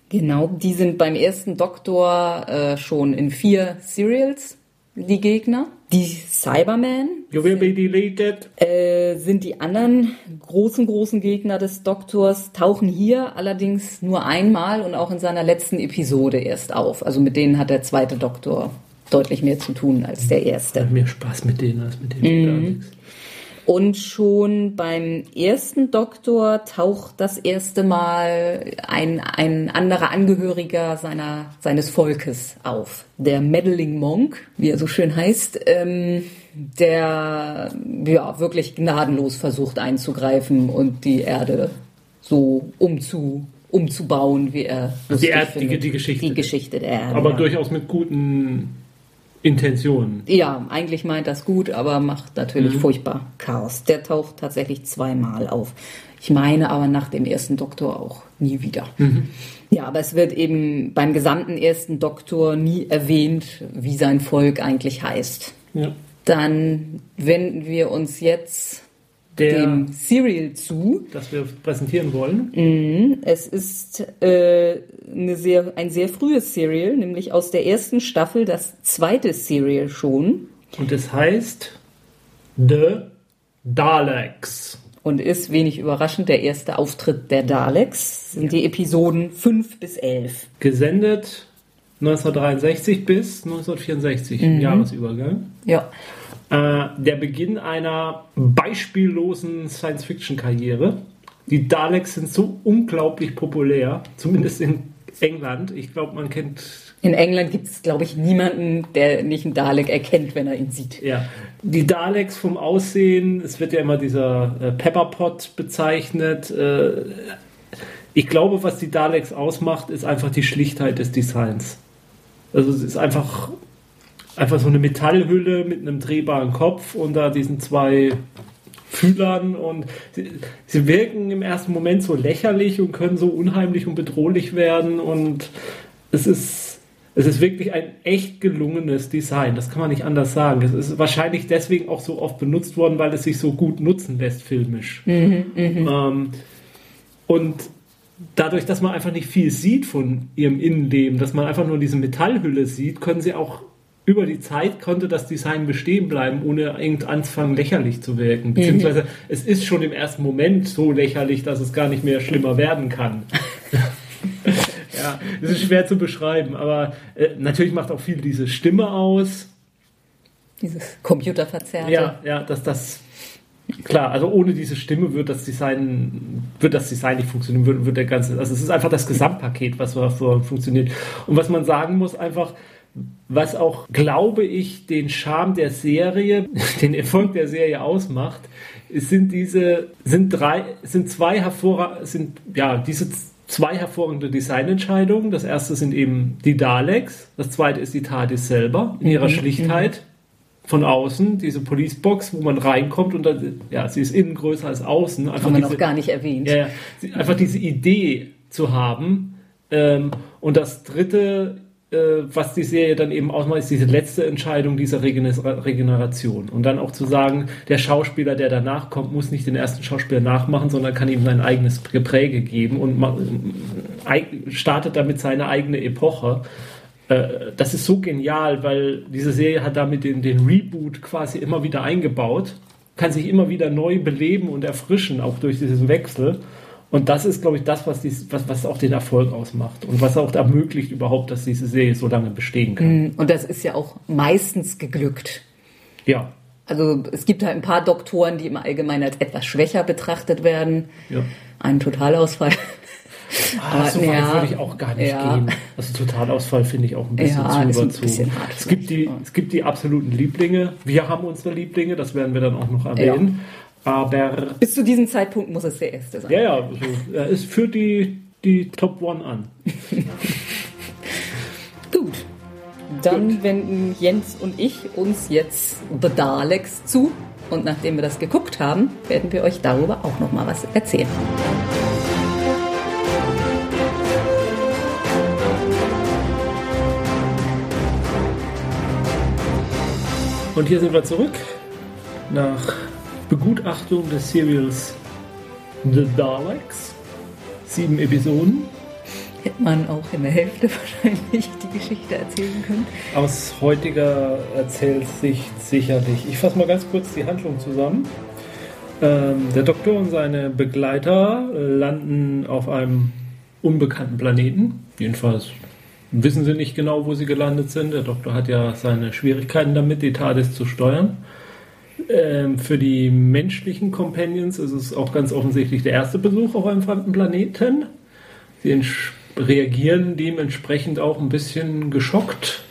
Genau, die sind beim ersten Doktor äh, schon in vier Serials die Gegner. Die Cybermen You will be deleted. äh, sind die anderen großen, großen Gegner des Doktors, tauchen hier allerdings nur einmal und auch in seiner letzten Episode erst auf. Also mit denen hat der zweite Doktor deutlich mehr zu tun als der erste. Hat mehr Spaß mit denen als mit den Daleks. Und schon beim ersten Doktor taucht das erste Mal ein, ein anderer Angehöriger seiner, seines Volkes auf. Der Meddling Monk, wie er so schön heißt, ähm, der ja wirklich gnadenlos versucht einzugreifen und die Erde so umzu, umzubauen, wie er lustig Erd- die- die Geschichte. Die Geschichte der Erde. Aber ja. durchaus mit guten Intentionen. Ja, eigentlich meint das gut, aber macht natürlich Mhm. furchtbar Chaos. Der taucht tatsächlich zweimal auf. Ich meine aber nach dem ersten Doktor auch nie wieder. Mhm. Ja, aber es wird eben beim gesamten ersten Doktor nie erwähnt, wie sein Volk eigentlich heißt. Ja. Dann wenden wir uns jetzt Der- dem Serial zu. das wir präsentieren wollen. Es ist äh, eine sehr, ein sehr frühes Serial, nämlich aus der ersten Staffel, das zweite Serial schon. Und es heißt The Daleks. Und ist wenig überraschend der erste Auftritt der Daleks. Sind die Episoden 5 bis 11. Gesendet 1963 bis 1964, im Jahresübergang. Ja. Äh, der Beginn einer beispiellosen Science-Fiction-Karriere. Die Daleks sind so unglaublich populär, zumindest in England. Ich glaube, man kennt In England gibt es, glaube ich, niemanden, der nicht einen Dalek erkennt, wenn er ihn sieht. Ja, die Daleks vom Aussehen, es wird ja immer dieser äh, Pepperpot bezeichnet. Äh, ich glaube, was die Daleks ausmacht, ist einfach die Schlichtheit des Designs. Also es ist einfach, einfach so eine Metallhülle mit einem drehbaren Kopf und da diesen zwei Fühlern und sie, sie wirken im ersten Moment so lächerlich und können so unheimlich und bedrohlich werden und es ist es ist wirklich ein echt gelungenes Design, das kann man nicht anders sagen. Es ist wahrscheinlich deswegen auch so oft benutzt worden, weil es sich so gut nutzen lässt filmisch. ähm, und dadurch, dass man einfach nicht viel sieht von ihrem Innenleben, dass man einfach nur diese Metallhülle sieht, können sie auch über die Zeit konnte das Design bestehen bleiben, ohne irgend anfangen lächerlich zu wirken. Beziehungsweise es ist schon im ersten Moment so lächerlich, dass es gar nicht mehr schlimmer werden kann. ja, es ist schwer zu beschreiben, aber äh, natürlich macht auch viel diese Stimme aus. Dieses Computerverzerrte. Ja, ja, dass das klar, also ohne diese Stimme wird das Design wird das Design nicht funktionieren, wird, wird der ganze, also es ist einfach das Gesamtpaket, was davor funktioniert. Und was man sagen muss, einfach was auch, glaube ich, den Charme der Serie, den Erfolg der Serie ausmacht, sind diese, sind drei, sind zwei hervorragende, sind, ja, diese zwei hervorragende Designentscheidungen. Das erste sind eben die Daleks, das zweite ist die TARDIS selber in ihrer Schlichtheit von außen, diese Policebox, wo man reinkommt und dann, ja, sie ist innen größer als außen. Einfach Haben wir diese, noch gar nicht erwähnt. ja, einfach diese Idee zu haben. Ähm, und das dritte, was die Serie dann eben ausmacht, ist diese letzte Entscheidung dieser Regener Regeneration. Und dann auch zu sagen, der Schauspieler, der danach kommt, muss nicht den ersten Schauspieler nachmachen, sondern kann ihm sein eigenes Gepräge geben und startet damit seine eigene Epoche. Äh, Das ist so genial, weil diese Serie hat damit den, den Reboot quasi immer wieder eingebaut, kann sich immer wieder neu beleben und erfrischen, auch durch diesen Wechsel. Und das ist, glaube ich, das, was, dies, was, was auch den Erfolg ausmacht und was auch ermöglicht überhaupt, dass diese Serie so lange bestehen kann. Und das ist ja auch meistens geglückt. Ja, Also es gibt halt ein paar Doktoren, die im Allgemeinen als etwas schwächer betrachtet werden. ja. Ein Totalausfall. Ah, so weit ja, würde ich auch gar nicht ja. gehen. Also Totalausfall finde ich auch ein bisschen Ja, zu überzogen. es, gibt die, ja. es gibt die absoluten Lieblinge. Wir haben unsere Lieblinge, das werden wir dann auch noch erwähnen. Aber Bis zu diesem Zeitpunkt muss es der erste sein. ja, ja, also, es führt die, die Top One an. Gut. Dann wenden Jens und ich uns jetzt The Daleks zu. Und nachdem wir das geguckt haben, werden wir euch darüber auch noch mal was erzählen. Und hier sind wir zurück nach Begutachtung des Serials The Daleks. Sieben Episoden. Hätte man auch in der Hälfte wahrscheinlich die Geschichte erzählen können. Aus heutiger Erzählsicht sicherlich. Ich fasse mal ganz kurz die Handlung zusammen. Ähm, der Doktor und seine Begleiter landen auf einem unbekannten Planeten. Jedenfalls wissen sie nicht genau, wo sie gelandet sind. Der Doktor hat ja seine Schwierigkeiten damit, die TARDIS zu steuern. Ähm, für die menschlichen Companions ist es auch ganz offensichtlich der erste Besuch auf einem fremden Planeten. Sie reagieren dementsprechend auch ein bisschen geschockt,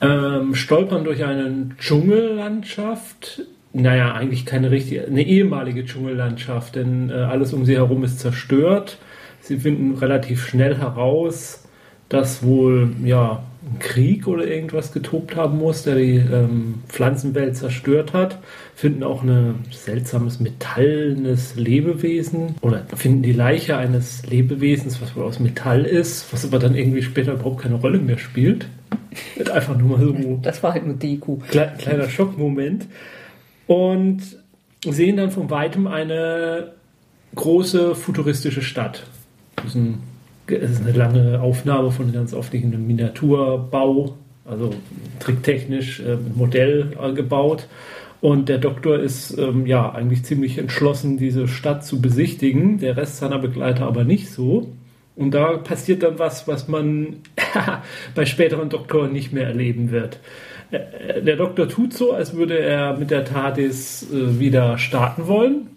ähm, stolpern durch eine Dschungellandschaft. Naja, eigentlich keine richtige, eine ehemalige Dschungellandschaft, denn äh, alles um sie herum ist zerstört. Sie finden relativ schnell heraus, dass wohl ja Krieg oder irgendwas getobt haben muss, der die ähm, Pflanzenwelt zerstört hat. Finden auch ein seltsames metallenes Lebewesen oder finden die Leiche eines Lebewesens, was wohl aus Metall ist, was aber dann irgendwie später überhaupt keine Rolle mehr spielt. Wird einfach nur mal so Das war halt nur Deko. Kle kleiner Schockmoment. Und sehen dann von weitem eine große futuristische Stadt. Das ist, ein, das ist eine lange Aufnahme von ganz oft einem Miniaturbau, also tricktechnisch äh, Modell äh, gebaut. Und der Doktor ist ähm, ja eigentlich ziemlich entschlossen, diese Stadt zu besichtigen. Der Rest seiner Begleiter aber nicht so. Und da passiert dann was, was man bei späteren Doktoren nicht mehr erleben wird. Äh, der Doktor tut so, als würde er mit der TARDIS äh, wieder starten wollen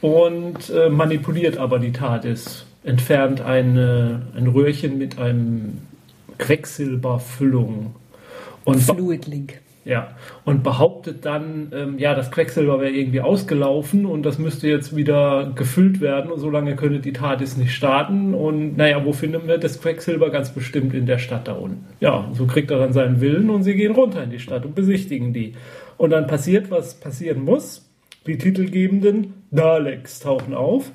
und äh, manipuliert aber die TARDIS, entfernt eine, ein Röhrchen mit einem Quecksilberfüllung. Und Fluid Link. Ja, und behauptet dann, ähm, ja, das Quecksilber wäre irgendwie ausgelaufen und das müsste jetzt wieder gefüllt werden und solange könnte die TARDIS nicht starten. Und naja, wo finden wir das Quecksilber? Ganz bestimmt in der Stadt da unten. Ja, so kriegt er dann seinen Willen und sie gehen runter in die Stadt und besichtigen die. Und dann passiert, was passieren muss. Die titelgebenden Daleks tauchen auf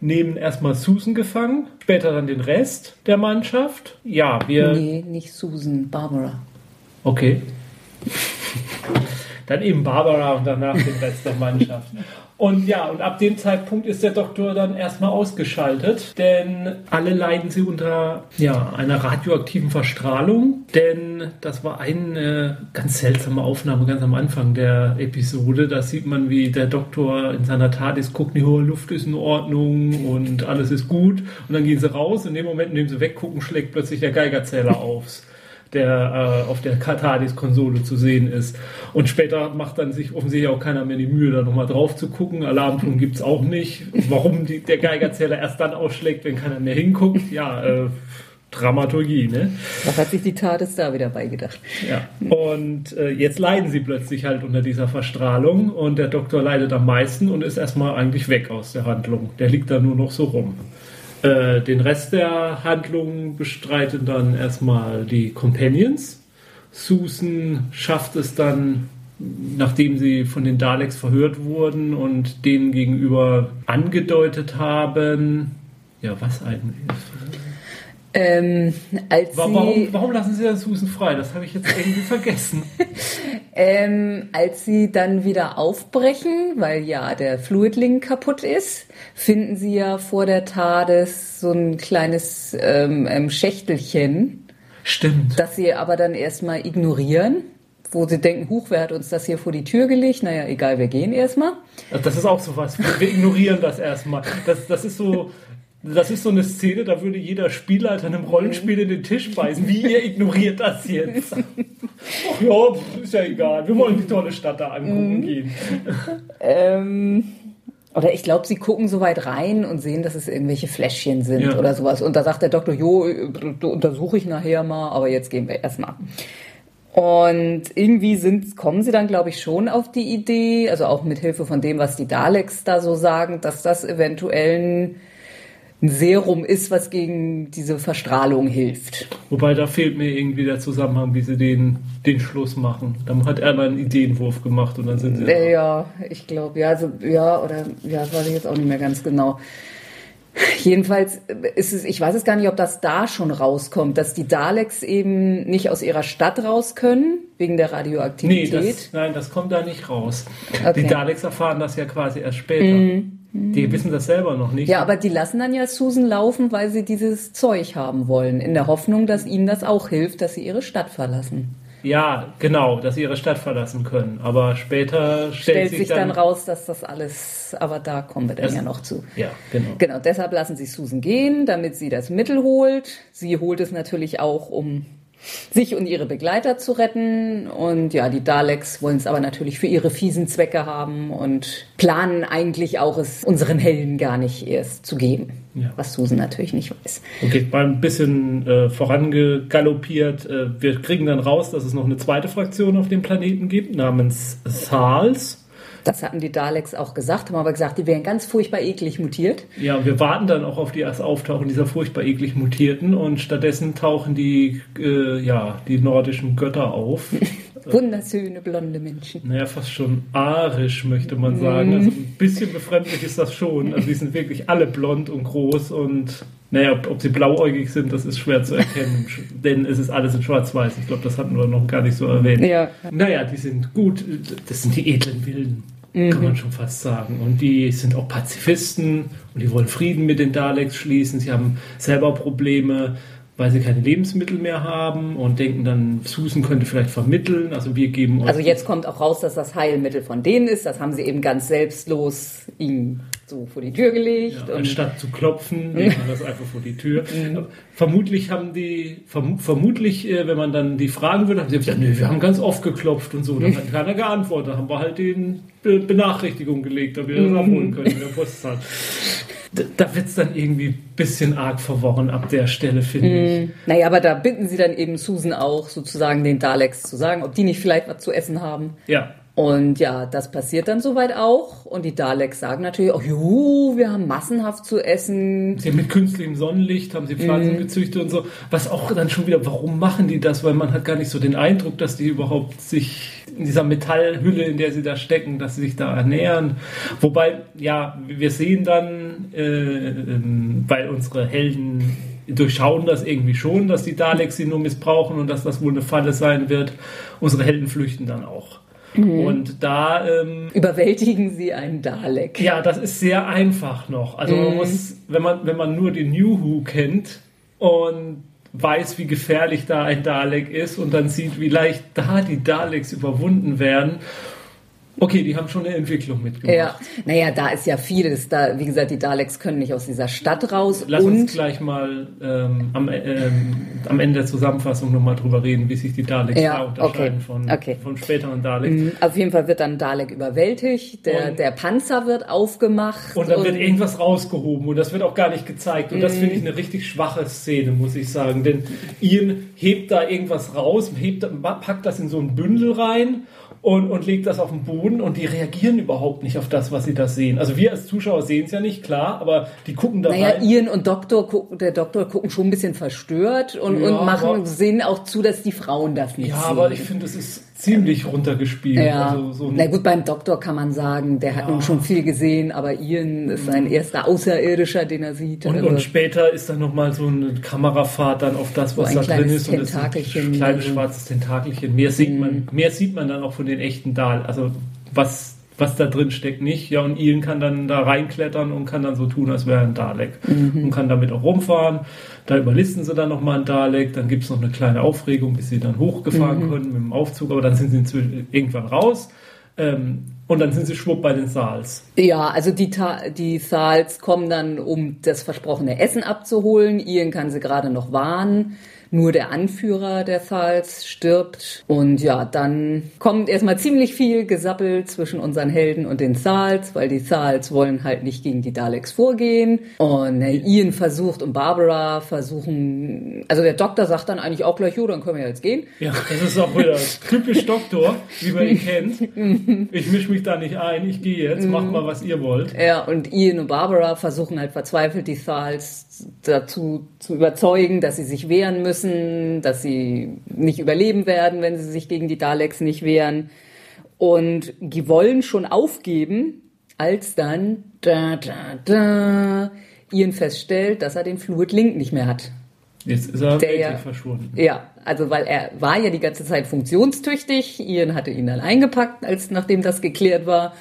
nehmen erstmal Susan gefangen, später dann den Rest der Mannschaft. Ja, wir. Nee, nicht Susan, Barbara. Okay. Dann eben Barbara und danach den Rest der Mannschaft. Und ja, und ab dem Zeitpunkt ist der Doktor dann erstmal ausgeschaltet, denn alle leiden sie unter ja, einer radioaktiven Verstrahlung. Denn das war eine ganz seltsame Aufnahme ganz am Anfang der Episode. Da sieht man, wie der Doktor in seiner TARDIS guckt, die hohe Luft ist in Ordnung und alles ist gut. Und dann gehen sie raus. In dem Moment, in dem sie weggucken, schlägt plötzlich der Geigerzähler auf der äh, auf der Katadis-Konsole zu sehen ist. Und später macht dann sich offensichtlich auch keiner mehr die Mühe, da nochmal drauf zu gucken. Alarmton gibt es auch nicht. Warum die, der Geigerzähler erst dann ausschlägt, wenn keiner mehr hinguckt, ja, äh, Dramaturgie, ne? Was hat sich die TARDIS da wieder beigedacht? Ja. Und äh, jetzt leiden sie plötzlich halt unter dieser Verstrahlung und der Doktor leidet am meisten und ist erstmal eigentlich weg aus der Handlung. Der liegt da nur noch so rum. Äh, den Rest der Handlung bestreiten dann erstmal die Companions. Susan schafft es dann, nachdem sie von den Daleks verhört wurden und denen gegenüber angedeutet haben, ja, was eigentlich? Ähm, warum, warum, lassen Sie dann Susan frei? Das habe ich jetzt irgendwie vergessen. ähm, als sie dann wieder aufbrechen, weil ja der Fluidlink kaputt ist, finden sie ja vor der TARDIS so ein kleines ähm, ähm, Schächtelchen. Stimmt. Das sie aber dann erstmal ignorieren wo sie denken, huch, wer hat uns das hier vor die Tür gelegt? Naja, egal, wir gehen erstmal. Also das ist auch so was. Wir ignorieren das erstmal. Das, das ist so, das ist so eine Szene, da würde jeder Spielleiter einem Rollenspiel in den Tisch beißen. Wie ihr ignoriert das jetzt? Ach ja, ist ja egal. Wir wollen die tolle Stadt da angucken mhm. gehen. Ähm, oder ich glaube, sie gucken so weit rein und sehen, dass es irgendwelche Fläschchen sind ja. oder sowas. Und da sagt der Doktor, jo, untersuche ich nachher mal, aber jetzt gehen wir erstmal. Und irgendwie sind, kommen sie dann, glaube ich, schon auf die Idee, also auch mit Hilfe von dem, was die Daleks da so sagen, dass das eventuell ein ein Serum ist, was gegen diese Verstrahlung hilft. Wobei da fehlt mir irgendwie der Zusammenhang, wie sie den, den Schluss machen. Dann hat er einen Ideenwurf gemacht und dann sind sie. Äh, ja, ich glaube, ja, also, ja, oder ja, das weiß ich jetzt auch nicht mehr ganz genau. Jedenfalls ist es, ich weiß es gar nicht, ob das da schon rauskommt, dass die Daleks eben nicht aus ihrer Stadt raus können, wegen der Radioaktivität. Nee, das, nein, das kommt da nicht raus. Okay. Die Daleks erfahren das ja quasi erst später. Mm. Die wissen das selber noch nicht. Ja, aber die lassen dann ja Susan laufen, weil sie dieses Zeug haben wollen, in der Hoffnung, dass ihnen das auch hilft, dass sie ihre Stadt verlassen. Ja, genau, dass sie ihre Stadt verlassen können. Aber später stellt, stellt sich dann, dann, raus, dass das alles, aber da kommen wir dann ja noch zu. Ja, genau. Genau, deshalb lassen sie Susan gehen, damit sie das Mittel holt. Sie holt es natürlich auch, um sich und ihre Begleiter zu retten. Und ja, die Daleks wollen es aber natürlich für ihre fiesen Zwecke haben und planen eigentlich auch, es unseren Helden gar nicht erst zu geben. Ja. Was Susan natürlich nicht weiß. Okay, mal ein bisschen äh, vorangegaloppiert. Äh, wir kriegen dann raus, dass es noch eine zweite Fraktion auf dem Planeten gibt, namens Thals. Das hatten die Daleks auch gesagt, haben aber gesagt, die wären ganz furchtbar eklig mutiert. Ja, wir warten dann auch auf die erste Auftauchen dieser furchtbar eklig mutierten und stattdessen tauchen die, äh, ja, die nordischen Götter auf. Wunderschöne blonde Menschen. Naja, fast schon arisch, möchte man sagen. Also ein bisschen befremdlich ist das schon. Also die sind wirklich alle blond und groß und naja, ob, ob sie blauäugig sind, das ist schwer zu erkennen, denn es ist alles in Schwarz-Weiß. Ich glaube, das hatten wir noch gar nicht so erwähnt. Ja. Naja, die sind gut. Das sind die edlen Wilden. kann man schon fast sagen. Und die sind auch Pazifisten und die wollen Frieden mit den Daleks schließen. Sie haben selber Probleme, weil sie keine Lebensmittel mehr haben und denken dann, Susan könnte vielleicht vermitteln. Also wir geben euch Also jetzt kommt auch raus, dass das Heilmittel von denen ist. Das haben sie eben ganz selbstlos ihm so vor die Tür gelegt. Ja, anstatt zu klopfen, legt man das einfach vor die Tür. Vermutlich haben die, verm vermutlich, äh, wenn man dann die fragen würde, haben sie gesagt, nö, wir haben ganz oft geklopft und so. Dann hat keiner geantwortet. Da haben wir halt den Be Benachrichtigung gelegt, damit wir das abholen können in der Postzahl. Da, wird es dann irgendwie ein bisschen arg verworren ab der Stelle, finde ich. naja, aber da bitten sie dann eben Susan auch sozusagen den Daleks zu sagen, ob die nicht vielleicht was zu essen haben. Ja. Und ja, das passiert dann soweit auch. Und die Daleks sagen natürlich auch, juhu, wir haben massenhaft zu essen. Sie haben mit künstlichem Sonnenlicht haben sie Pflanzen Mhm. gezüchtet und so. Was auch dann schon wieder, warum machen die das? Weil man hat gar nicht so den Eindruck, dass die überhaupt sich in dieser Metallhülle, in der sie da stecken, dass sie sich da ernähren. Wobei, ja, wir sehen dann, äh, ähm, weil unsere Helden durchschauen das irgendwie schon, dass die Daleks sie nur missbrauchen und dass das wohl eine Falle sein wird. Unsere Helden flüchten dann auch. Mhm. Und da ähm, Überwältigen sie einen Dalek. ja, das ist sehr einfach noch. Also man muss, wenn man, wenn man nur den New Who kennt und weiß, wie gefährlich da ein Dalek ist und dann sieht, wie leicht da die Daleks überwunden werden. Okay, die haben schon eine Entwicklung mitgemacht. Ja, naja, da ist ja vieles. Da, wie gesagt, die Daleks können nicht aus dieser Stadt raus. Lass uns und gleich mal ähm, am, ähm, am Ende der Zusammenfassung nochmal drüber reden, wie sich die Daleks Ja, da unterscheiden okay, von, okay. von späteren Daleks. Mhm, auf jeden Fall wird dann Dalek überwältigt, der, Und- der Panzer wird aufgemacht. Und dann wird irgendwas rausgehoben und das wird auch gar nicht gezeigt. Und das finde ich eine richtig schwache Szene, muss ich sagen. Denn Ian hebt da irgendwas raus, hebt, packt das in so ein Bündel rein und, und legt das auf den Boden und die reagieren überhaupt nicht auf das, was sie da sehen. Also wir als Zuschauer sehen es ja nicht, klar, aber die gucken da Naja. Ian und Doktor, gucken- der Doktor gucken schon ein bisschen verstört und, Ja, und machen, aber- sehen auch zu, dass die Frauen das nicht Ja, sehen. aber ich finde, es ist ziemlich runtergespielt. ja. Also so Na gut, beim Doktor kann man sagen, der hat nun schon viel gesehen, aber Ian ist ein erster Außerirdischer, den er sieht. Und, Also- und später ist dann nochmal so eine Kamerafahrt dann auf das, was ein da drin ist. Und das ist ein kleines so. schwarzes Tentakelchen. Mehr sieht, man, mehr sieht man dann auch von den echten Dahl. Also was, was da drin steckt, nicht. Ja, und Ian kann dann da reinklettern und kann dann so tun, als wäre er ein Dalek. Und kann damit auch rumfahren. Da überlisten sie dann nochmal ein Dalek. Dann gibt es noch eine kleine Aufregung, bis sie dann hochgefahren können mit dem Aufzug. Aber dann sind sie irgendwann raus. Ähm, und dann sind sie schwupp bei den Saals. Ja, also die, Ta die Thals kommen dann, um das versprochene Essen abzuholen. Ian kann sie gerade noch warnen. Nur der Anführer der Thals stirbt. Und ja, dann kommt erstmal ziemlich viel Gesappel zwischen unseren Helden und den Thals, weil die Thals wollen halt nicht gegen die Daleks vorgehen. Und äh, Ian versucht und Barbara versuchen, also der Doktor sagt dann eigentlich auch gleich, jo, dann können wir jetzt gehen. Ja, das ist auch wieder typisch Doktor, wie man ihn kennt. Ich mische mich da nicht ein, ich gehe jetzt, macht mal, was ihr wollt. Ja, und Ian und Barbara versuchen halt verzweifelt die Thals dazu zu überzeugen, dass sie sich wehren müssen, dass sie nicht überleben werden, wenn sie sich gegen die Daleks nicht wehren. Und die wollen schon aufgeben, als dann da, da, da, Ian feststellt, dass er den Fluid Link nicht mehr hat. Jetzt ist er Der ja- verschwunden. Ja, also weil er war ja die ganze Zeit funktionstüchtig. Ian hatte ihn dann eingepackt, als nachdem das geklärt war.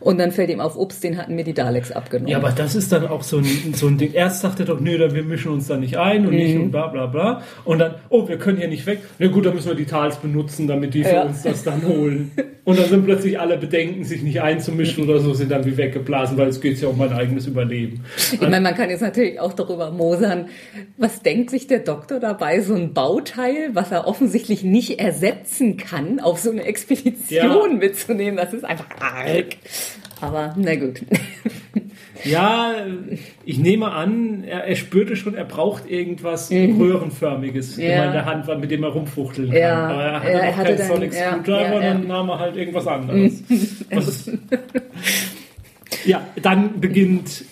Und dann fällt ihm auf, ups, den hatten mir die Daleks abgenommen. Ja, aber das ist dann auch so ein, so ein Ding. Erst sagt er doch, nö, wir mischen uns da nicht ein und Mhm. nicht und bla bla bla. Und dann, oh, wir können hier nicht weg. Na gut, dann müssen wir die Tals benutzen, damit die für Ja. uns das dann holen. Und dann sind plötzlich alle Bedenken, sich nicht einzumischen oder so, sind dann wie weggeblasen, weil es geht ja um mein eigenes Überleben. Ich meine, man kann jetzt natürlich auch darüber mosern, was denkt sich der Doktor dabei, so ein Bauteil, was er offensichtlich nicht ersetzen kann, auf so eine Expedition Ja. mitzunehmen. Das ist einfach arg. Aber na gut. Ja, ich nehme an, er, er spürte schon, er braucht irgendwas Röhrenförmiges Mhm. Ja. immer in der Hand, mit dem er rumfuchteln kann. Ja, Aber er hatte er noch hatte keinen Sonic ja, Screwdriver, ja, ja. dann nahm er halt irgendwas anderes. Ja, dann beginnt,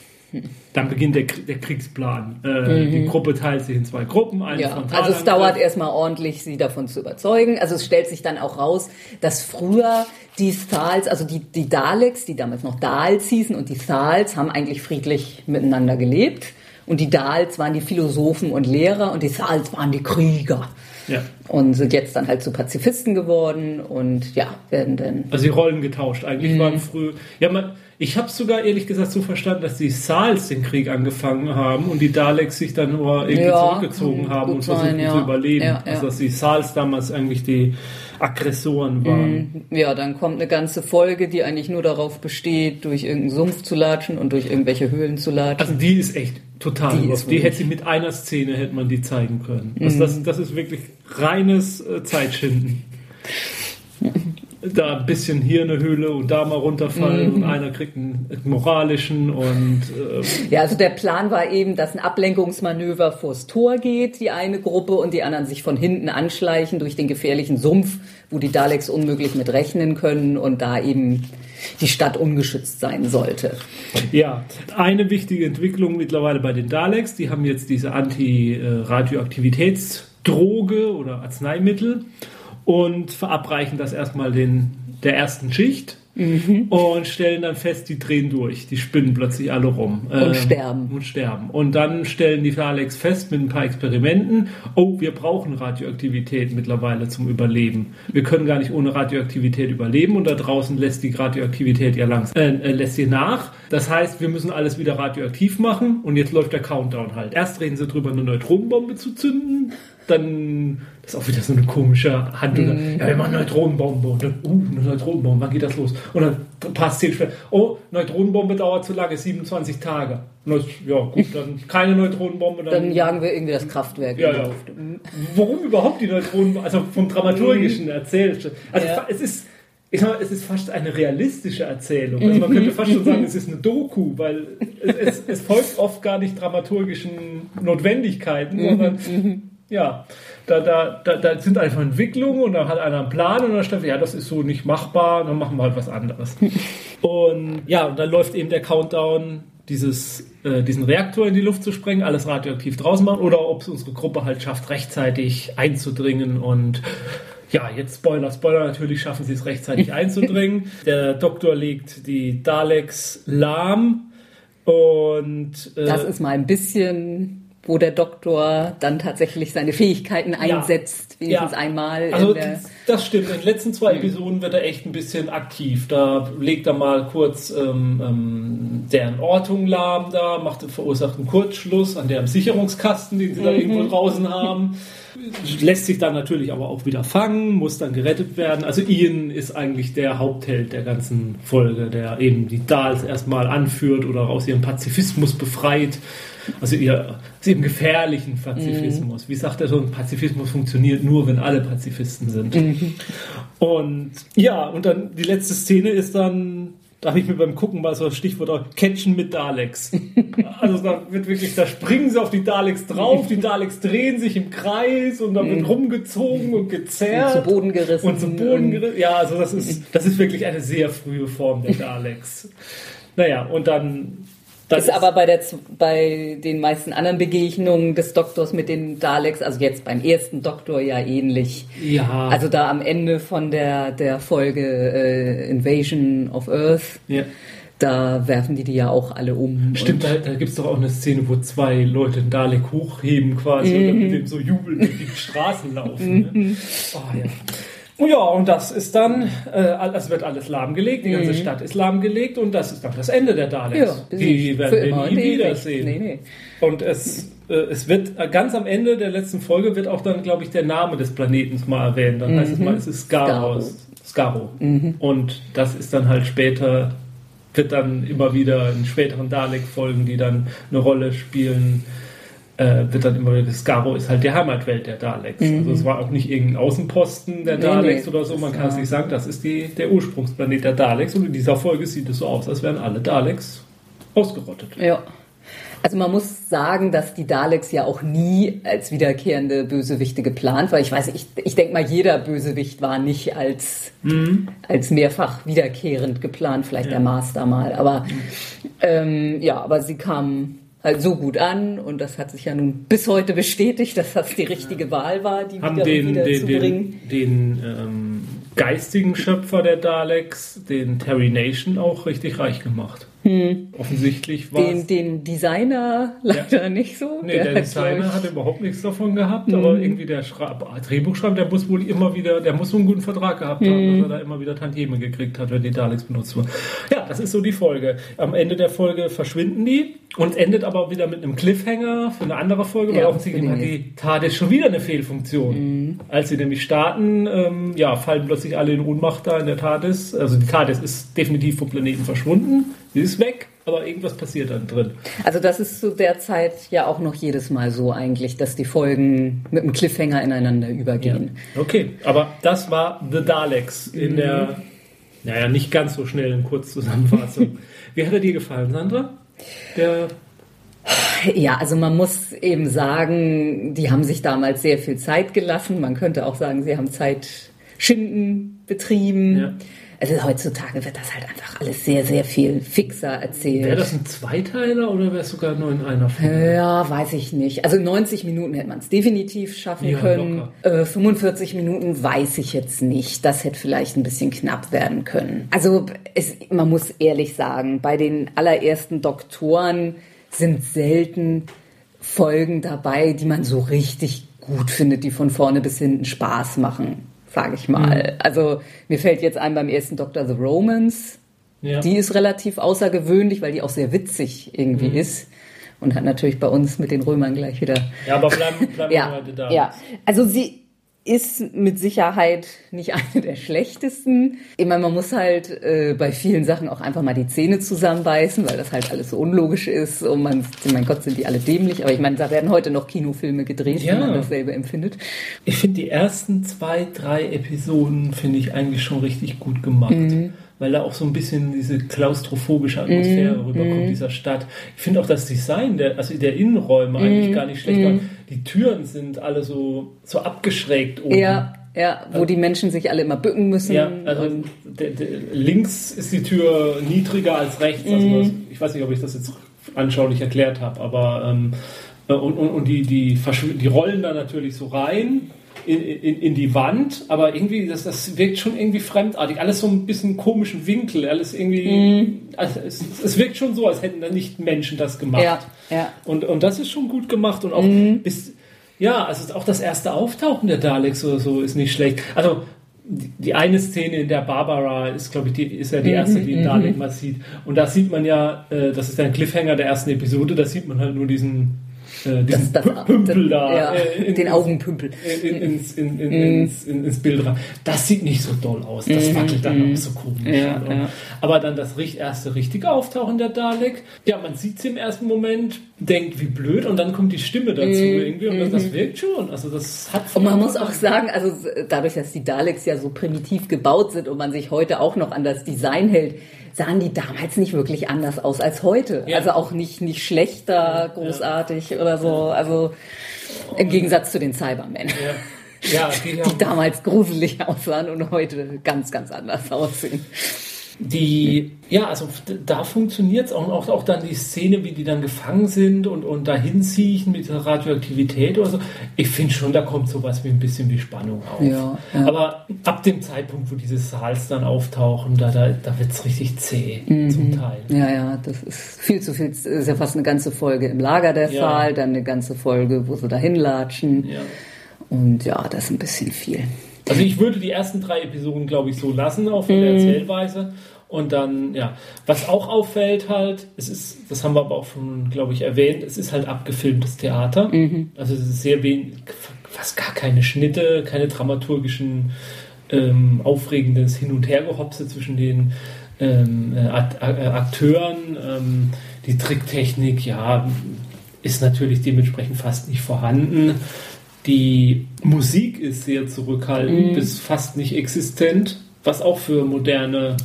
dann beginnt der, der Kriegsplan. Äh, Die Gruppe teilt sich in zwei Gruppen. Eine Mhm. Ja, also es dauert erstmal ordentlich, sie davon zu überzeugen. Also es stellt sich dann auch raus, dass früher die Thals, also die, die Daleks, die damals noch Dals hießen und die Thals, haben eigentlich friedlich miteinander gelebt. Und die Dals waren die Philosophen und Lehrer und die Sals waren die Krieger. Ja. Und sind jetzt dann halt zu Pazifisten geworden und ja, werden dann. Also die Rollen getauscht. Eigentlich Mhm. waren früher. Ja, man, ich habe sogar ehrlich gesagt so verstanden, dass die Sals den Krieg angefangen haben und die Daleks sich dann nur irgendwie Ja, zurückgezogen haben und versuchten sein, ja. zu überleben. Ja. Also dass die Sals damals eigentlich die Aggressoren waren. Ja, dann kommt eine ganze Folge, die eigentlich nur darauf besteht, durch irgendeinen Sumpf zu latschen und durch irgendwelche Höhlen zu latschen. Also die ist echt total Die die, hätte sie mit einer Szene hätte man die zeigen können. Also Mhm. das, das ist wirklich reines äh, Zeitschinden. Da ein bisschen hier eine Höhle und da mal runterfallen Mhm. und einer kriegt einen moralischen und äh, Ja, also der Plan war eben, dass ein Ablenkungsmanöver vors Tor geht, die eine Gruppe, und die anderen sich von hinten anschleichen durch den gefährlichen Sumpf, wo die Daleks unmöglich mit rechnen können und da eben die Stadt ungeschützt sein sollte. Ja, eine wichtige Entwicklung mittlerweile bei den Daleks, die haben jetzt diese Anti-Radioaktivitätsdroge oder Arzneimittel und verabreichen das erstmal den, der ersten Schicht und stellen dann fest, die drehen durch, die spinnen plötzlich alle rum. Ähm, sterben. Und sterben. Und dann stellen die Daleks fest mit ein paar Experimenten, oh, wir brauchen Radioaktivität mittlerweile zum Überleben. Wir können gar nicht ohne Radioaktivität überleben und da draußen lässt die Radioaktivität ja langsam, äh, äh, lässt sie nach. Das heißt, wir müssen alles wieder radioaktiv machen und jetzt läuft der Countdown halt. Erst reden sie drüber, eine Neutronenbombe zu zünden, dann, das ist auch wieder so eine komische Handlung. Ja, wir machen eine Neutronenbombe und dann, uh, eine Neutronenbombe, wann geht das los? Und dann ein paar Szenen später, oh, Neutronenbombe dauert zu lange, 27 Tage. Das, ja, gut, dann keine Neutronenbombe, dann, Dann jagen wir irgendwie das Kraftwerk ja, in die ja. Luft. Warum überhaupt die Neutronen, also vom dramaturgischen erzählt. Also Ja. es ist, ich sag mal, es ist fast eine realistische Erzählung. Also man könnte fast schon sagen, es ist eine Doku, weil es, es, es folgt oft gar nicht dramaturgischen Notwendigkeiten, sondern ja, da, da, da, da sind einfach Entwicklungen und dann hat einer einen Plan und dann steht, ja, das ist so nicht machbar, dann machen wir halt was anderes. Und ja, und dann läuft eben der Countdown, dieses, äh, diesen Reaktor in die Luft zu sprengen, alles radioaktiv draußen machen oder ob es unsere Gruppe halt schafft, rechtzeitig einzudringen und ja, jetzt Spoiler, Spoiler, natürlich schaffen sie es rechtzeitig einzudringen. Der Doktor legt die Daleks lahm und äh, Das ist mal ein bisschen, wo der Doktor dann tatsächlich seine Fähigkeiten einsetzt, wenigstens Ja. einmal. Also das, stimmt. In den letzten zwei Episoden wird er echt ein bisschen aktiv. Da legt er mal kurz ähm, ähm, deren Ortung lahm da, macht, verursacht einen Kurzschluss an deren Sicherungskasten, den sie da irgendwo draußen haben. Lässt sich dann natürlich aber auch wieder fangen, muss dann gerettet werden. Also Ian ist eigentlich der Hauptheld der ganzen Folge, der eben die Dals erstmal anführt oder aus ihrem Pazifismus befreit. Also ihr, aus ihrem gefährlichen Pazifismus. Wie sagt er so, ein Pazifismus funktioniert nur, wenn alle Pazifisten sind. Und ja, und dann die letzte Szene ist dann, da habe ich mir beim Gucken mal so das Stichwort auch, Catchen mit Daleks. Also da wird wirklich, da springen sie auf die Daleks drauf, die Daleks drehen sich im Kreis und dann wird rumgezogen und gezerrt. Und zu Boden gerissen. Und zu Boden gerissen. Ja, also das ist, das ist wirklich eine sehr frühe Form der Daleks. Naja, und dann. Dann ist aber bei, der, bei den meisten anderen Begegnungen des Doktors mit den Daleks, also jetzt beim ersten Doktor ja ähnlich. Ja. Also da am Ende von der, der Folge äh, Invasion of Earth, ja. da werfen die die ja auch alle um. Stimmt, da, da gibt es doch auch eine Szene, wo zwei Leute einen Dalek hochheben quasi und dann mit dem so jubeln durch die Straßen laufen. Ne? Oh, ja. Ja, und das ist dann, äh, es wird alles lahmgelegt, die ganze Stadt ist lahmgelegt und das ist dann das Ende der Daleks. Ja, die werden wir nie wiedersehen. Nee, nee. Und es, äh, es wird äh, ganz am Ende der letzten Folge wird auch dann, glaube ich, der Name des Planeten mal erwähnt. Dann heißt es mal, es ist Skaros. Skaro. Und das ist dann halt später, wird dann immer wieder in späteren Dalek-Folgen, die dann eine Rolle spielen, äh, wird dann immer wieder, Skaro ist halt die Heimatwelt der Daleks. Also es war auch nicht irgendein Außenposten der Nee, Daleks nee. oder so, man Das kann es nicht sagen, das ist die, der Ursprungsplanet der Daleks und in dieser Folge sieht es so aus, als wären alle Daleks ausgerottet. Ja. Also man muss sagen, dass die Daleks ja auch nie als wiederkehrende Bösewichte geplant war. Ich weiß, ich, ich denke mal, jeder Bösewicht war nicht als, als mehrfach wiederkehrend geplant, vielleicht der Master mal. Aber ähm, ja, aber sie kamen halt so gut an und das hat sich ja nun bis heute bestätigt, dass das die richtige Wahl war, die haben wieder, den, wieder den, zu den, bringen. den ähm, geistigen Schöpfer der Daleks, den Terry Nation, auch richtig reich gemacht. Offensichtlich war Den, den Designer leider nicht so. Nee, der, hat, Designer glaub hat überhaupt nichts davon gehabt, aber irgendwie der Schra Drehbuchschreiber, der muss wohl immer wieder, der muss so einen guten Vertrag gehabt haben, dass er da immer wieder Tantieme gekriegt hat, wenn die Daleks benutzt wurden. Ja, das ist so die Folge. Am Ende der Folge verschwinden die und endet aber wieder mit einem Cliffhanger für eine andere Folge, weil Ja, offensichtlich hat die TARDIS schon wieder eine Fehlfunktion. Als sie nämlich starten, ähm, ja, fallen plötzlich alle in Ohnmacht da in der TARDIS. Also die TARDIS ist definitiv vom Planeten verschwunden, sie ist weg, aber irgendwas passiert dann drin. Also das ist zu der Zeit ja auch noch jedes Mal so eigentlich, dass die Folgen mit einem Cliffhanger ineinander übergehen. Okay, aber das war The Daleks in der, naja, nicht ganz so schnellen Kurzzusammenfassung. Wie hat er dir gefallen, Sandra? Der, Ja, also man muss eben sagen, die haben sich damals sehr viel Zeit gelassen. Man könnte auch sagen, sie haben Zeit schinden betrieben. Ja. Also heutzutage wird das halt einfach alles sehr, sehr viel fixer erzählt. wäre das ein Zweiteiler oder wäre es sogar nur in einer Folge? Ja, weiß ich nicht. Also 90 Minuten hätte man es definitiv schaffen Ja, können. Äh, 45 Minuten weiß ich jetzt nicht. Das hätte vielleicht ein bisschen knapp werden können. Also es, man muss ehrlich sagen, bei den allerersten Doktoren sind selten Folgen dabei, die man so richtig gut findet, die von vorne bis hinten Spaß machen, sage ich mal. Also mir fällt jetzt ein beim ersten Doktor The Romance. Ja. Die ist relativ außergewöhnlich, weil die auch sehr witzig irgendwie ist. Und hat natürlich bei uns mit den Römern gleich wieder. ja, aber bleiben, bleiben wir Ja, bei The Daleks. ja. Also sie ist mit Sicherheit nicht eine der schlechtesten. Ich meine, man muss halt äh, bei vielen Sachen auch einfach mal die Zähne zusammenbeißen, weil das halt alles so unlogisch ist. Und man, mein Gott, sind die alle dämlich. Aber ich meine, da werden heute noch Kinofilme gedreht, Ja. wenn man dasselbe empfindet. Ich finde die ersten zwei, drei Episoden finde ich eigentlich schon richtig gut gemacht. Mhm. Weil da auch so ein bisschen diese klaustrophobische Atmosphäre Mhm. rüberkommt, dieser Stadt. Ich finde auch das Design der, also der Innenräume eigentlich gar nicht schlecht. war. Die Türen sind alle so, so abgeschrägt oben. Ja, ja, wo die Menschen sich alle immer bücken müssen. Ja, also der, der, links ist die Tür niedriger als rechts. Also Mhm. das, ich weiß nicht, ob ich das jetzt anschaulich erklärt habe, aber ähm, äh, und, und, und die, die, die rollen da natürlich so rein in, in, in die Wand, aber irgendwie, das, das wirkt schon irgendwie fremdartig. Alles so ein bisschen komischen Winkel, alles irgendwie. Mhm. Also es, es wirkt schon so, als hätten da nicht Menschen das gemacht. Ja, ja. Mhm. Und, und das ist schon gut gemacht und auch bis, ja, also auch das erste Auftauchen der Daleks oder so ist nicht schlecht. Also die, eine Szene, in der Barbara ist, glaube ich, die, ist ja die erste, die Dalek mal sieht. Und da sieht man ja, äh, das ist der Cliffhanger der ersten Episode, da sieht man halt nur diesen, äh, diesen Das, das, Pü- Pümpel da. Ja, äh, in- den Augenpümpel. in, in, ins, in, in, ins, in, ins Bild rein. Das sieht nicht so doll aus. Das wackelt dann auch so komisch. Ja, ja. Aber dann das erste richtige Auftauchen der Dalek. Ja, man sieht sie im ersten Moment, denkt, wie blöd, und dann kommt die Stimme dazu irgendwie. Und das, das wirkt schon. Also das hat Und man muss auch sagen, also dadurch, dass die Daleks ja so primitiv gebaut sind und man sich heute auch noch an das Design hält, sahen die damals nicht wirklich anders aus als heute. Ja. Also auch nicht, nicht schlechter, großartig oder so. Also im Gegensatz zu den Cybermen, Ja, ja die, die damals gruselig aussahen und heute ganz, ganz anders aussehen. Die, ja, also da funktioniert es auch, auch, auch dann die Szene, wie die dann gefangen sind und, und dahin siechen mit der Radioaktivität oder so. Ich finde schon, da kommt sowas wie ein bisschen wie Spannung auf. Ja, ja. Aber ab dem Zeitpunkt, wo diese Saals dann auftauchen, da, da, da wird es richtig zäh Mhm. zum Teil. Ja, ja, das ist viel zu viel. Das ist ja fast eine ganze Folge im Lager der Ja. Fall, dann eine ganze Folge, wo sie dahin latschen. Und ja, das ist ein bisschen viel. Also ich würde die ersten drei Episoden, glaube ich, so lassen, auch von der Erzählweise. Und dann, ja, was auch auffällt halt, es ist, das haben wir aber auch schon, glaube ich, erwähnt, es ist halt abgefilmtes Theater. Also es ist sehr wenig, fast gar keine Schnitte, keine dramaturgischen, ähm, aufregendes Hin- und Hergehopse zwischen den ähm, äh, äh, Akteuren. Ähm, die Tricktechnik, ja, ist natürlich dementsprechend fast nicht vorhanden. Die Musik ist sehr zurückhaltend bis fast nicht existent, was auch für moderne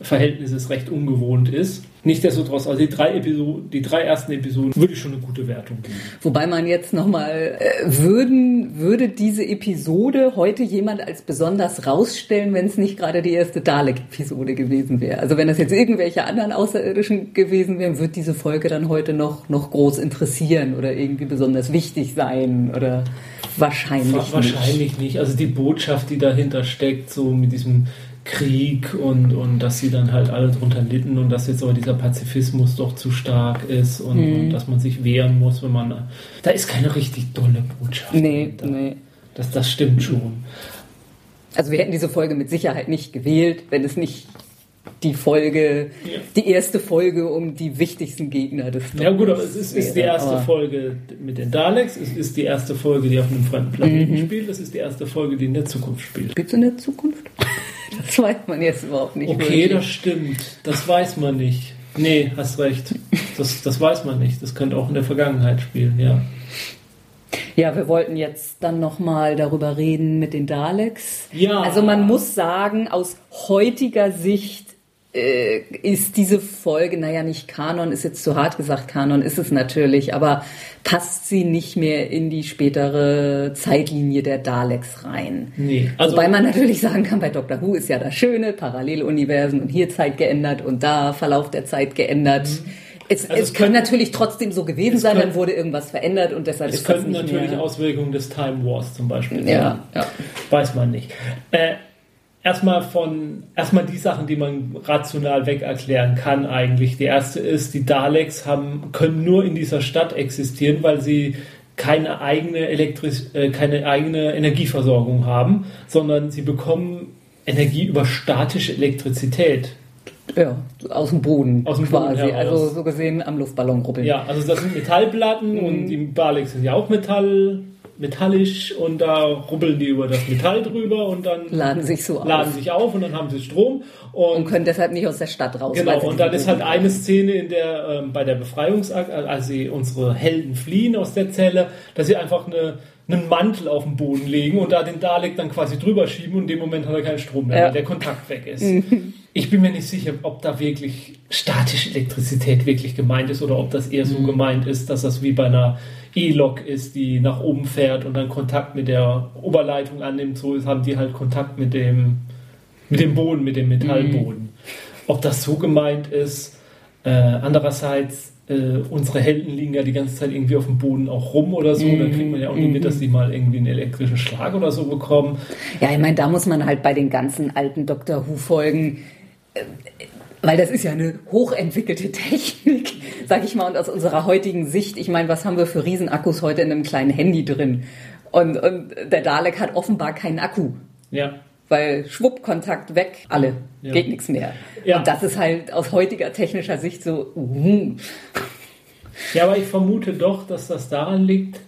Verhältnisse recht ungewohnt ist. Nichtsdestotrotz, also die drei, Episoden, die drei ersten Episoden würde ich schon eine gute Wertung geben. Wobei man jetzt nochmal, äh, würden, würde diese Episode heute jemand als besonders rausstellen, wenn es nicht gerade die erste Dalek-Episode gewesen wäre? Also wenn das jetzt irgendwelche anderen Außerirdischen gewesen wären, wird diese Folge dann heute noch, noch groß interessieren oder irgendwie besonders wichtig sein oder wahrscheinlich Wa- nicht. Wahrscheinlich nicht. Also die Botschaft, die dahinter steckt, so mit diesem Krieg und, und dass sie dann halt alle drunter litten und dass jetzt aber dieser Pazifismus doch zu stark ist und, Mhm. und dass man sich wehren muss, wenn man. Da ist keine richtig dolle Botschaft. Nee, dahinter. nee. Das, das stimmt schon. Also wir hätten diese Folge mit Sicherheit nicht gewählt, wenn es nicht die Folge, Ja. die erste Folge um die wichtigsten Gegner des Ja gut, aber es ist, ist die erste aber- Folge mit den Daleks, es ist die erste Folge, die auf einem fremden Planeten Mhm. spielt, es ist die erste Folge, die in der Zukunft spielt. Gibt's in der Zukunft? Das weiß man jetzt überhaupt nicht. Okay, wirklich. das stimmt. Das weiß man nicht. Nee, hast recht. Das, das weiß man nicht. Das könnte auch in der Vergangenheit spielen, ja. Ja, wir wollten jetzt dann nochmal darüber reden mit den Daleks. Ja. Also man muss sagen, aus heutiger Sicht äh, ist diese Folge, naja, nicht Kanon, ist jetzt zu hart gesagt, Kanon ist es natürlich, aber passt sie nicht mehr in die spätere Zeitlinie der Daleks rein. Nee. Also, Wobei man natürlich sagen kann, bei Doctor Who ist ja das Schöne, Paralleluniversen und hier Zeit geändert und da Verlauf der Zeit geändert. Es, Also es es könnte- natürlich trotzdem so gewesen sein, könnte- dann wurde irgendwas verändert und deshalb es ist das könnten nicht natürlich mehr. Auswirkungen des Time Wars zum Beispiel sein. Ja, ja. Weiß man nicht. Äh, erstmal von erstmal die Sachen, die man rational weg erklären kann eigentlich. Die erste ist, die Daleks haben, können nur in dieser Stadt existieren, weil sie keine eigene Elektris äh, keine eigene Energieversorgung haben, sondern sie bekommen Energie über statische Elektrizität. Ja, aus dem Boden Aus dem Boden quasi. heraus. also so gesehen am Luftballon rubbeln. Ja, also das sind Metallplatten und die Daleks sind ja auch Metall, metallisch und da rubbeln die über das Metall drüber und dann Laden sich so laden auf. sich auf und dann haben sie Strom Und und können deshalb nicht aus der Stadt raus. genau und dann ist halt eine Szene in der ähm, bei der Befreiungsakt, als sie unsere Helden fliehen aus der Zelle, dass sie einfach eine einen Mantel auf den Boden legen und da den Dalek dann quasi drüber schieben und in dem Moment hat er keinen Strom mehr, Ja. weil der Kontakt weg ist. Ich bin mir nicht sicher, ob da wirklich statische Elektrizität wirklich gemeint ist oder ob das eher so gemeint ist, dass das wie bei einer E-Lok ist, die nach oben fährt und dann Kontakt mit der Oberleitung annimmt. So ist, haben die halt Kontakt mit dem, mit dem Boden, mit dem Metallboden. Ob das so gemeint ist, äh, andererseits, äh, unsere Helden liegen ja die ganze Zeit irgendwie auf dem Boden auch rum oder so. Dann kriegt man ja auch nie mit, dass die mal irgendwie einen elektrischen Schlag oder so bekommen. Ja, ich meine, da muss man halt bei den ganzen alten Doctor Who-Folgen, weil das ist ja eine hochentwickelte Technik, sag ich mal, und aus unserer heutigen Sicht, ich meine, was haben wir für Riesenakkus heute in einem kleinen Handy drin? Und, und der Dalek hat offenbar keinen Akku. Ja. Weil Schwupp, Kontakt weg, alle, Ja. geht nichts mehr. Ja. Und das ist halt aus heutiger technischer Sicht so, uh, Ja, aber ich vermute doch, dass das daran liegt,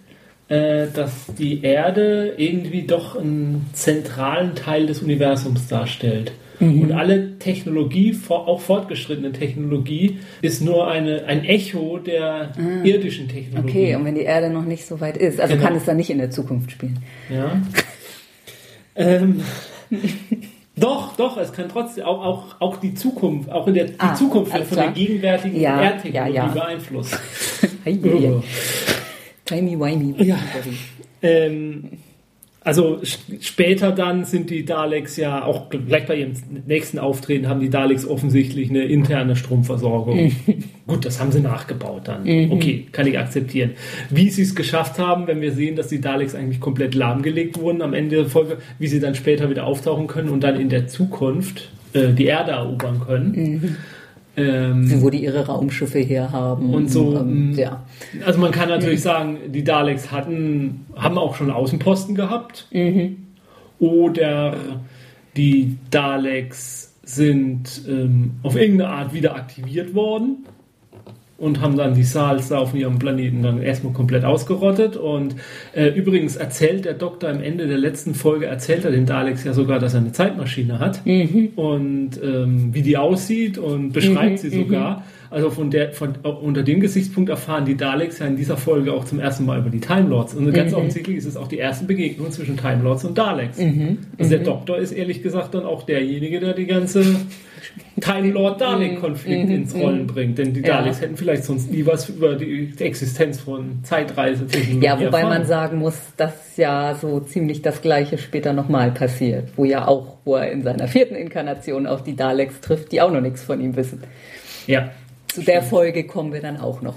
äh, dass die Erde irgendwie doch einen zentralen Teil des Universums darstellt. Mhm. Und alle Technologie, auch fortgeschrittene Technologie, ist nur eine, ein Echo der irdischen Technologie. Ah. okay, und wenn die Erde noch nicht so weit ist, also Genau. kann es dann nicht in der Zukunft spielen. Ja. ähm, doch, doch, es kann trotzdem auch, auch, auch die Zukunft, auch in der die Ah, Zukunft wird von der gegenwärtigen Ja, Erdtechnologie ja, ja. beeinflusst. Oh. Timey-wimey. Ja. Ähm, also später dann sind die Daleks ja auch gleich bei ihrem nächsten Auftreten haben die Daleks offensichtlich eine interne Stromversorgung. Gut, das haben sie nachgebaut dann. Okay, kann ich akzeptieren. Wie sie es geschafft haben, wenn wir sehen, dass die Daleks eigentlich komplett lahmgelegt wurden am Ende der Folge, wie sie dann später wieder auftauchen können und dann in der Zukunft äh, die Erde erobern können. Ähm, Wo die ihre Raumschiffe herhaben. Und so, Und, mm, ja. Also man kann natürlich sagen, die Daleks hatten, haben auch schon Außenposten gehabt. Oder die Daleks sind ähm, auf irgendeine Art wieder aktiviert worden und haben dann die Saals da auf ihrem Planeten dann erstmal komplett ausgerottet. Und äh, übrigens erzählt der Doktor am Ende der letzten Folge, erzählt er den Daleks ja sogar, dass er eine Zeitmaschine hat und ähm, wie die aussieht und beschreibt sie sogar. Also von der, von, unter dem Gesichtspunkt erfahren die Daleks ja in dieser Folge auch zum ersten Mal über die Time Lords. Und ganz offensichtlich ist es auch die erste Begegnung zwischen Time Lords und Daleks. Also der Doktor ist ehrlich gesagt dann auch derjenige, der die ganze Time Lord Dalek Konflikt ins Rollen bringt. Denn die Ja. Daleks hätten vielleicht sonst nie was über die Existenz von Zeitreisetechnologie Ja, wobei man erfahren. sagen muss, dass ja so ziemlich das Gleiche später nochmal passiert, wo ja auch, wo er in seiner vierten Inkarnation auf die Daleks trifft, die auch noch nichts von ihm wissen. Ja. Zu der Folge kommen wir dann auch noch.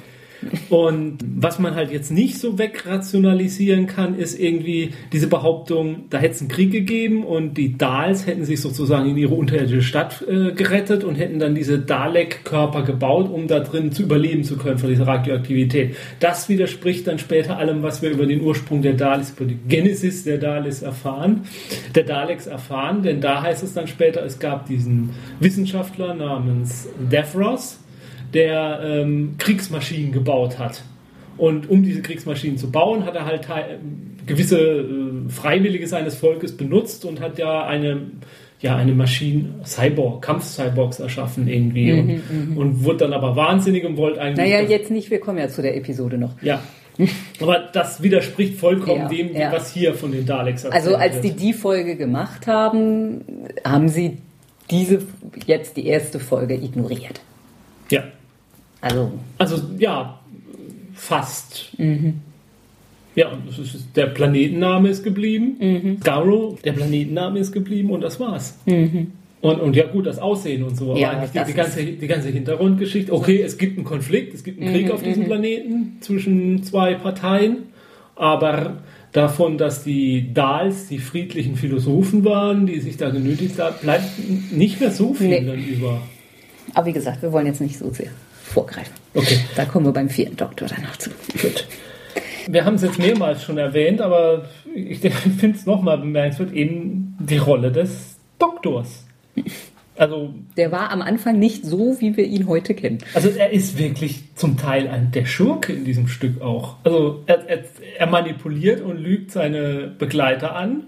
Und was man halt jetzt nicht so wegrationalisieren kann, ist irgendwie diese Behauptung, da hätte es einen Krieg gegeben und die Dals hätten sich sozusagen in ihre unterirdische Stadt äh, gerettet und hätten dann diese Dalek-Körper gebaut, um da drin zu überleben zu können von dieser Radioaktivität. Das widerspricht dann später allem, was wir über den Ursprung der Daleks, über die Genesis der Daleks erfahren, der Daleks erfahren, denn da heißt es dann später, es gab diesen Wissenschaftler namens Devros, der ähm, Kriegsmaschinen gebaut hat. Und um diese Kriegsmaschinen zu bauen, hat er halt gewisse äh, Freiwillige seines Volkes benutzt und hat ja eine, ja, eine Maschine, Cyborg, Kampf-Cyborgs erschaffen irgendwie Mhm, und, und wurde dann aber wahnsinnig und wollte eigentlich. Naja, jetzt nicht, wir kommen ja zu der Episode noch. Ja. Aber das widerspricht vollkommen Ja, dem, ja. was hier von den Daleks erzählt Also als die die Folge gemacht haben, haben sie diese jetzt die erste Folge ignoriert. Ja. Also Also ja, fast. Mhm. Ja, der Planetenname ist geblieben. Mhm. Garrow, der Planetenname ist geblieben und das war's. Und, und ja gut, das Aussehen und so, aber Ja, eigentlich die, die, ganze, die ganze Hintergrundgeschichte. Okay, es gibt einen Konflikt, es gibt einen Mhm, Krieg auf diesem Planeten zwischen zwei Parteien, aber davon, dass die Dals die friedlichen Philosophen waren, die sich da genötigt haben, bleibt nicht mehr so viel Nee. dann über. Aber wie gesagt, wir wollen jetzt nicht so sehr vorgreifen. Okay. Da kommen wir beim vierten Doktor danach zu. Gut. Wir haben es jetzt mehrmals schon erwähnt, aber ich finde es nochmal bemerkenswert, eben die Rolle des Doktors. Also, Der war am Anfang nicht so, wie wir ihn heute kennen. also er ist wirklich zum Teil ein, der Schurke in diesem Stück auch. Also er, er, er manipuliert und lügt seine Begleiter an,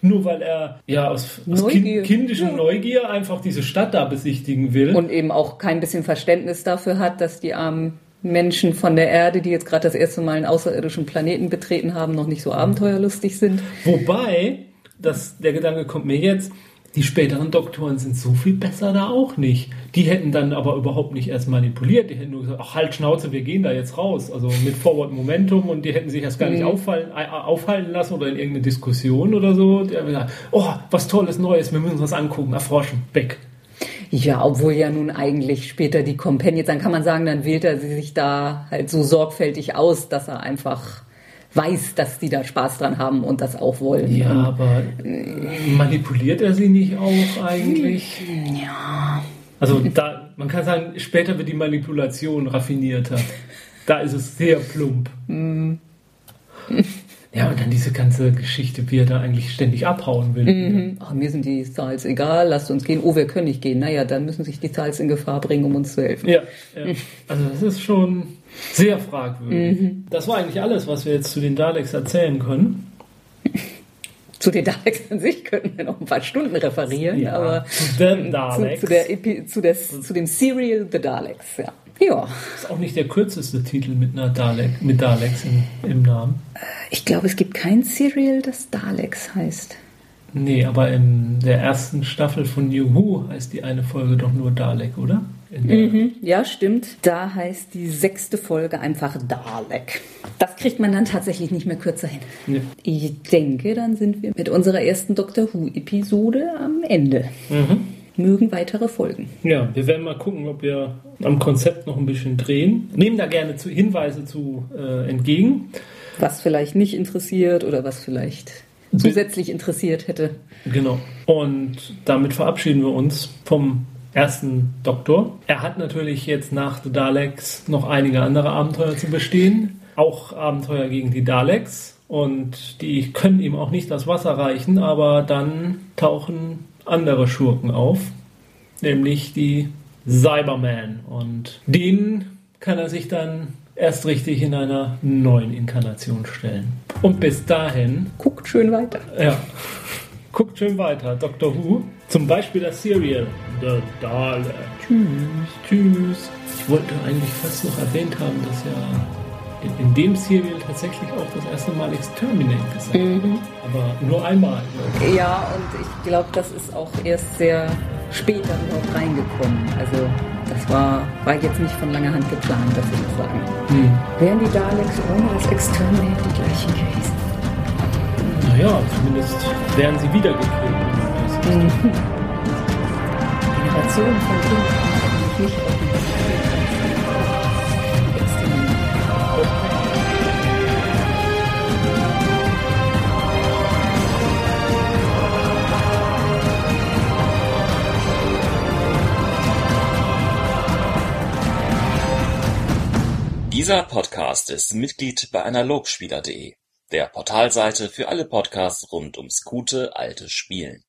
nur weil er ja aus, aus Neugier. kind, kindischer Ja. Neugier einfach diese Stadt da besichtigen will. Und eben auch kein bisschen Verständnis dafür hat, dass die armen Menschen von der Erde, die jetzt gerade das erste Mal einen außerirdischen Planeten betreten haben, noch nicht so abenteuerlustig sind. Wobei, das, der Gedanke kommt mir jetzt, die späteren Doktoren sind so viel besser da auch nicht. Die hätten dann aber überhaupt nicht erst manipuliert. Die hätten nur gesagt, ach halt Schnauze, wir gehen da jetzt raus. Also mit Forward Momentum und die hätten sich erst gar nicht auffallen, äh, aufhalten lassen oder in irgendeine Diskussion oder so. Die haben gesagt, oh, was Tolles Neues, wir müssen uns das angucken, erforschen, weg. Ja, obwohl ja nun eigentlich später die Companions, dann kann man sagen, dann wählt er sie sich da halt so sorgfältig aus, dass er einfach weiß, dass die da Spaß dran haben und das auch wollen. Ja, aber äh, manipuliert er sie nicht auch eigentlich? Ja. Also da, man kann sagen, später wird die Manipulation raffinierter. Da ist es sehr plump. Ja, und dann diese ganze Geschichte, wie er da eigentlich ständig abhauen will. Ach, mir sind die Zahls egal, lasst uns gehen. Oh, wir können nicht gehen. Naja, dann müssen sich die Zahls in Gefahr bringen, um uns zu helfen. Ja, ja. Also das ist schon sehr fragwürdig. Das war eigentlich alles, was wir jetzt zu den Daleks erzählen können. Zu den Daleks an sich könnten wir noch ein paar Stunden referieren, Ja, aber zu zu, Daleks. zu, der Epi zu, der, zu dem Serial The Daleks, ja. Ja, ist auch nicht der kürzeste Titel mit einer Dalek, mit Daleks im, im Namen. ich glaube, es gibt kein Serial, das Daleks heißt. Nee, aber in der ersten Staffel von New Who heißt die eine Folge doch nur Dalek, oder? Mhm, ja, stimmt. Da heißt die sechste Folge einfach Dalek. Das kriegt man dann tatsächlich nicht mehr kürzer hin. Nee. Ich denke, dann sind wir mit unserer ersten Doctor Who-Episode am Ende. Mögen weitere folgen. Ja, wir werden mal gucken, ob wir am Konzept noch ein bisschen drehen. Nehmen da gerne zu Hinweise zu äh, entgegen. Was vielleicht nicht interessiert oder was vielleicht zusätzlich interessiert hätte. Genau. Und damit verabschieden wir uns vom ersten Doktor. Er hat natürlich jetzt nach The Daleks noch einige andere Abenteuer zu bestehen. Auch Abenteuer gegen die Daleks. Und die können ihm auch nicht das Wasser reichen, aber dann tauchen andere Schurken auf. Nämlich die Cybermen. Und denen kann er sich dann erst richtig in einer neuen Inkarnation stellen. Und bis dahin Guckt schön weiter. ja. Guckt schön weiter. Doctor Who. Zum Beispiel das Serial. The Dalek. Tschüss. Tschüss. Ich wollte eigentlich fast noch erwähnt haben, dass ja in, in dem Serial tatsächlich auch das erste Mal Exterminate gesagt wird. Aber nur einmal. Ja, und ich glaube, das ist auch erst sehr später überhaupt reingekommen. Also das war, war jetzt nicht von langer Hand geplant, dass ich das sagen. ich. Hm. Wären die Daleks ohne das Exterminate die gleichen gewesen? Naja, zumindest werden sie wiedergekriegt. Mhm. Die Generation von Kindern, nicht auf die Dieser Podcast ist Mitglied bei analogspieler.de der Portalseite für alle Podcasts rund ums gute alte Spielen.